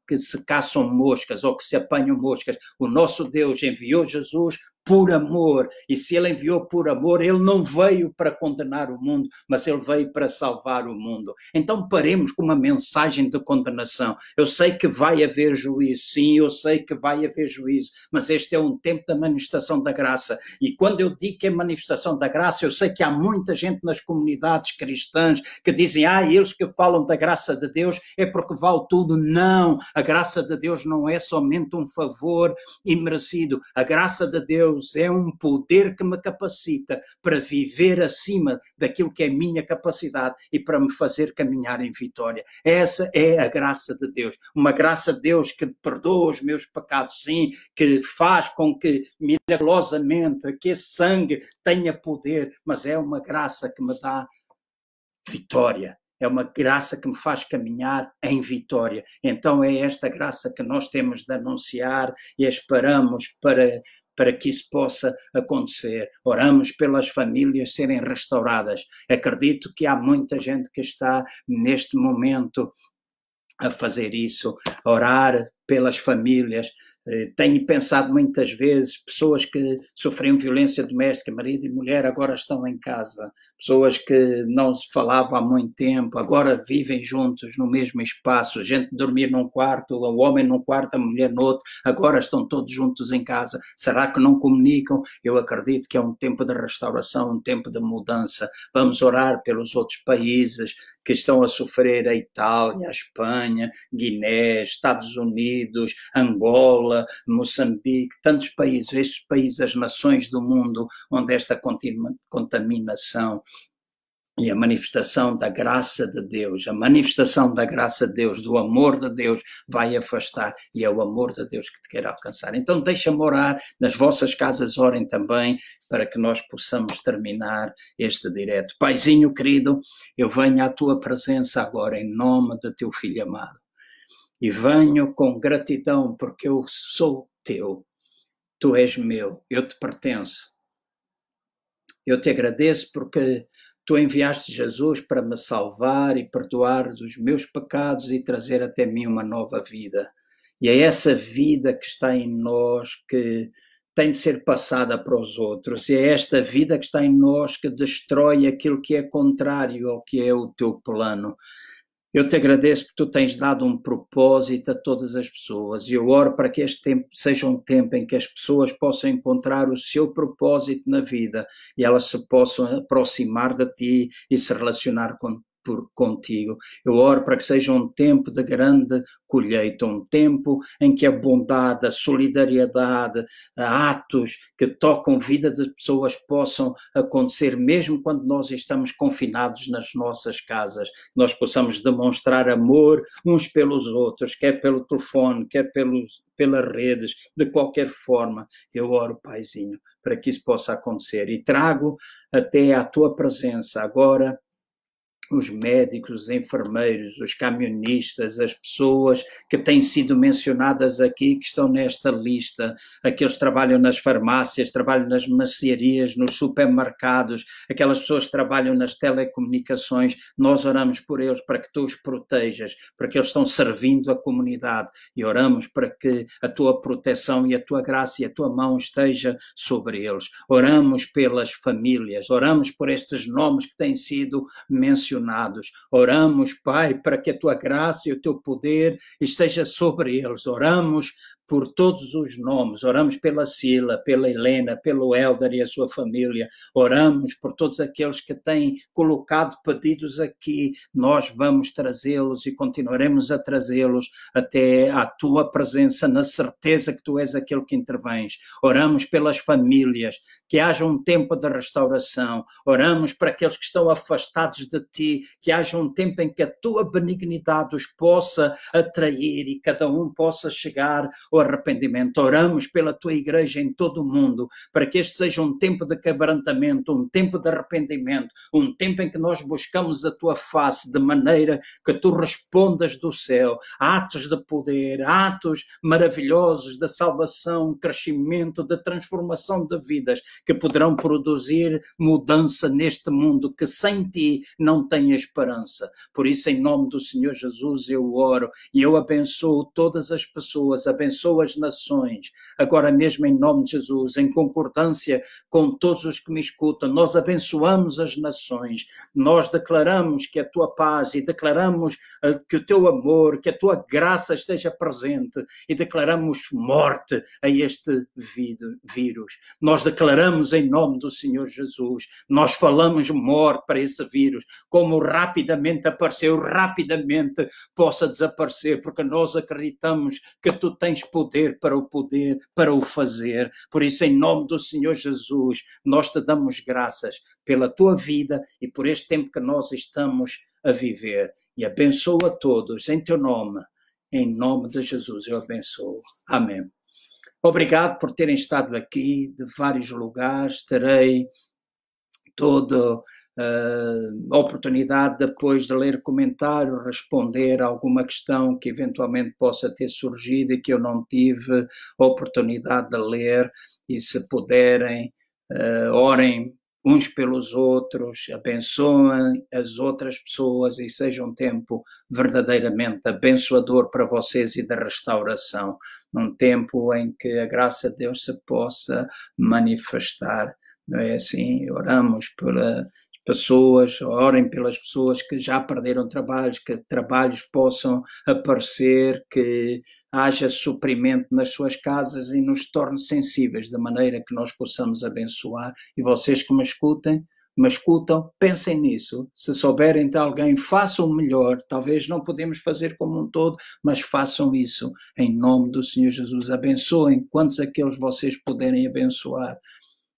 S1: que se caçam moscas ou que se apanham moscas. O nosso Deus enviou Jesus por amor. E se ele enviou por amor, ele não veio para condenar o mundo, mas ele veio para salvar o mundo. Então paremos com uma mensagem de condenação. Eu sei que vai haver juízo, sim, eu sei que vai haver juízo, mas este é um tempo da manifestação da graça. E quando eu digo que é manifestação da graça, eu sei que há muita gente nas comunidades cristãs que dizem, ah, eles que falam da graça de Deus é porque vale tudo. Não, a graça de Deus não é somente um favor imerecido. A graça de Deus Deus é um poder que me capacita para viver acima daquilo que é minha capacidade e para me fazer caminhar em vitória. Essa é a graça de Deus. Uma graça de Deus que perdoa os meus pecados, sim, que faz com que milagrosamente que esse sangue tenha poder, mas é uma graça que me dá vitória é uma graça que me faz caminhar em vitória. Então é esta graça que nós temos de anunciar e esperamos para, para que isso possa acontecer. Oramos pelas famílias serem restauradas. Acredito que há muita gente que está neste momento a fazer isso, a orar pelas famílias, eh, tenho pensado muitas vezes, pessoas que sofriam violência doméstica, marido e mulher, agora estão em casa. Pessoas que não se falavam há muito tempo, agora vivem juntos no mesmo espaço. Gente dormir num quarto, o homem num quarto, a mulher no outro, agora estão todos juntos em casa. Será que não comunicam? Eu acredito que é um tempo de restauração, um tempo de mudança. Vamos orar pelos outros países que estão a sofrer, a Itália, a Espanha, Guiné, Estados Unidos, Angola, Moçambique, tantos países, estes países, as nações do mundo onde esta contaminação e a manifestação da graça de Deus, a manifestação da graça de Deus, do amor de Deus, vai afastar e é o amor de Deus que te quer alcançar. Então, deixa-me orar, nas vossas casas orem também, para que nós possamos terminar este direto. Paizinho querido, eu venho à tua presença agora em nome de teu filho amado e venho com gratidão porque eu sou teu, tu és meu, eu te pertenço. Eu te agradeço porque tu enviaste Jesus para me salvar e perdoar dos meus pecados e trazer até mim uma nova vida. E é essa vida que está em nós que tem de ser passada para os outros. E é esta vida que está em nós que destrói aquilo que é contrário ao que é o teu plano. Eu te agradeço porque tu tens dado um propósito a todas as pessoas e eu oro para que este tempo seja um tempo em que as pessoas possam encontrar o seu propósito na vida e elas se possam aproximar de ti e se relacionar com, por contigo. Eu oro para que seja um tempo de grande colheita, um tempo em que a bondade, a solidariedade, atos que tocam vida de pessoas possam acontecer, mesmo quando nós estamos confinados nas nossas casas. Nós possamos demonstrar amor uns pelos outros, quer pelo telefone, quer pelos, pelas redes, de qualquer forma. Eu oro, Paizinho, para que isso possa acontecer. E trago até à tua presença agora os médicos, os enfermeiros, os camionistas, as pessoas que têm sido mencionadas aqui, que estão nesta lista, aqueles que trabalham nas farmácias, trabalham nas mercearias, nos supermercados, aquelas pessoas que trabalham nas telecomunicações, nós oramos por eles para que tu os protejas, para que eles estão servindo a comunidade. E oramos para que a tua proteção e a tua graça e a tua mão esteja sobre eles. Oramos pelas famílias, oramos por estes nomes que têm sido mencionados Oramos, Pai, para que a tua graça e o teu poder esteja sobre eles. Oramos por todos os nomes. Oramos pela Sila, pela Helena, pelo Helder e a sua família. Oramos por todos aqueles que têm colocado pedidos aqui. Nós vamos trazê-los e continuaremos a trazê-los até à tua presença, na certeza que tu és aquele que intervens. Oramos pelas famílias, que haja um tempo de restauração. Oramos para aqueles que estão afastados de ti, que haja um tempo em que a tua benignidade os possa atrair e cada um possa chegar o arrependimento. Oramos pela tua igreja em todo o mundo, para que este seja um tempo de quebrantamento, um tempo de arrependimento, um tempo em que nós buscamos a tua face de maneira que tu respondas do céu. Atos de poder, atos maravilhosos de salvação, crescimento, de transformação de vidas que poderão produzir mudança neste mundo que sem ti não tem esperança. Por isso, em nome do Senhor Jesus, eu oro e eu abençoo todas as pessoas, abençoo abençoo as nações, agora mesmo em nome de Jesus, em concordância com todos os que me escutam, nós abençoamos as nações, nós declaramos que a tua paz e declaramos uh, que o teu amor, que a tua graça esteja presente e declaramos morte a este vírus. Nós declaramos em nome do Senhor Jesus, nós falamos morte para esse vírus, como rapidamente apareceu, rapidamente possa desaparecer, porque nós acreditamos que tu tens poder poder para o poder, para o fazer. Por isso, em nome do Senhor Jesus, nós te damos graças pela tua vida e por este tempo que nós estamos a viver. E abençoa a todos em teu nome. Em nome de Jesus, eu abençoo. Amém. Obrigado por terem estado aqui de vários lugares. Terei todo uh, oportunidade depois de ler comentário, responder alguma questão que eventualmente possa ter surgido e que eu não tive oportunidade de ler e se puderem, uh, orem uns pelos outros, abençoem as outras pessoas e seja um tempo verdadeiramente abençoador para vocês e de restauração, num tempo em que a graça de Deus se possa manifestar. Não é assim? Oramos pela pessoas, orem pelas pessoas que já perderam trabalhos, que trabalhos possam aparecer, que haja suprimento nas suas casas e nos torne sensíveis, da maneira que nós possamos abençoar. E vocês que me escutem, me escutam, pensem nisso. Se souberem de alguém, façam o melhor. Talvez não podemos fazer como um todo, mas façam isso. Em nome do Senhor Jesus, abençoem quantos aqueles vocês puderem abençoar.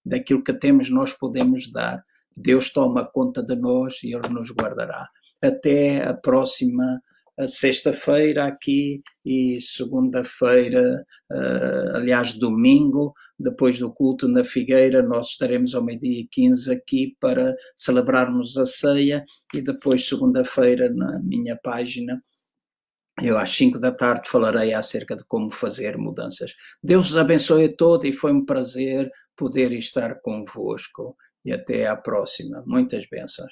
S1: Daquilo que temos, nós podemos dar. Deus toma conta de nós e Ele nos guardará. Até a próxima sexta-feira aqui e segunda-feira, uh, aliás, domingo, depois do culto na Figueira, nós estaremos ao meio-dia e 15 aqui para celebrarmos a ceia e depois, segunda-feira, na minha página, eu às 5 da tarde falarei acerca de como fazer mudanças. Deus os abençoe a todos e foi um prazer poder estar convosco e até à próxima. Muitas bênçãos.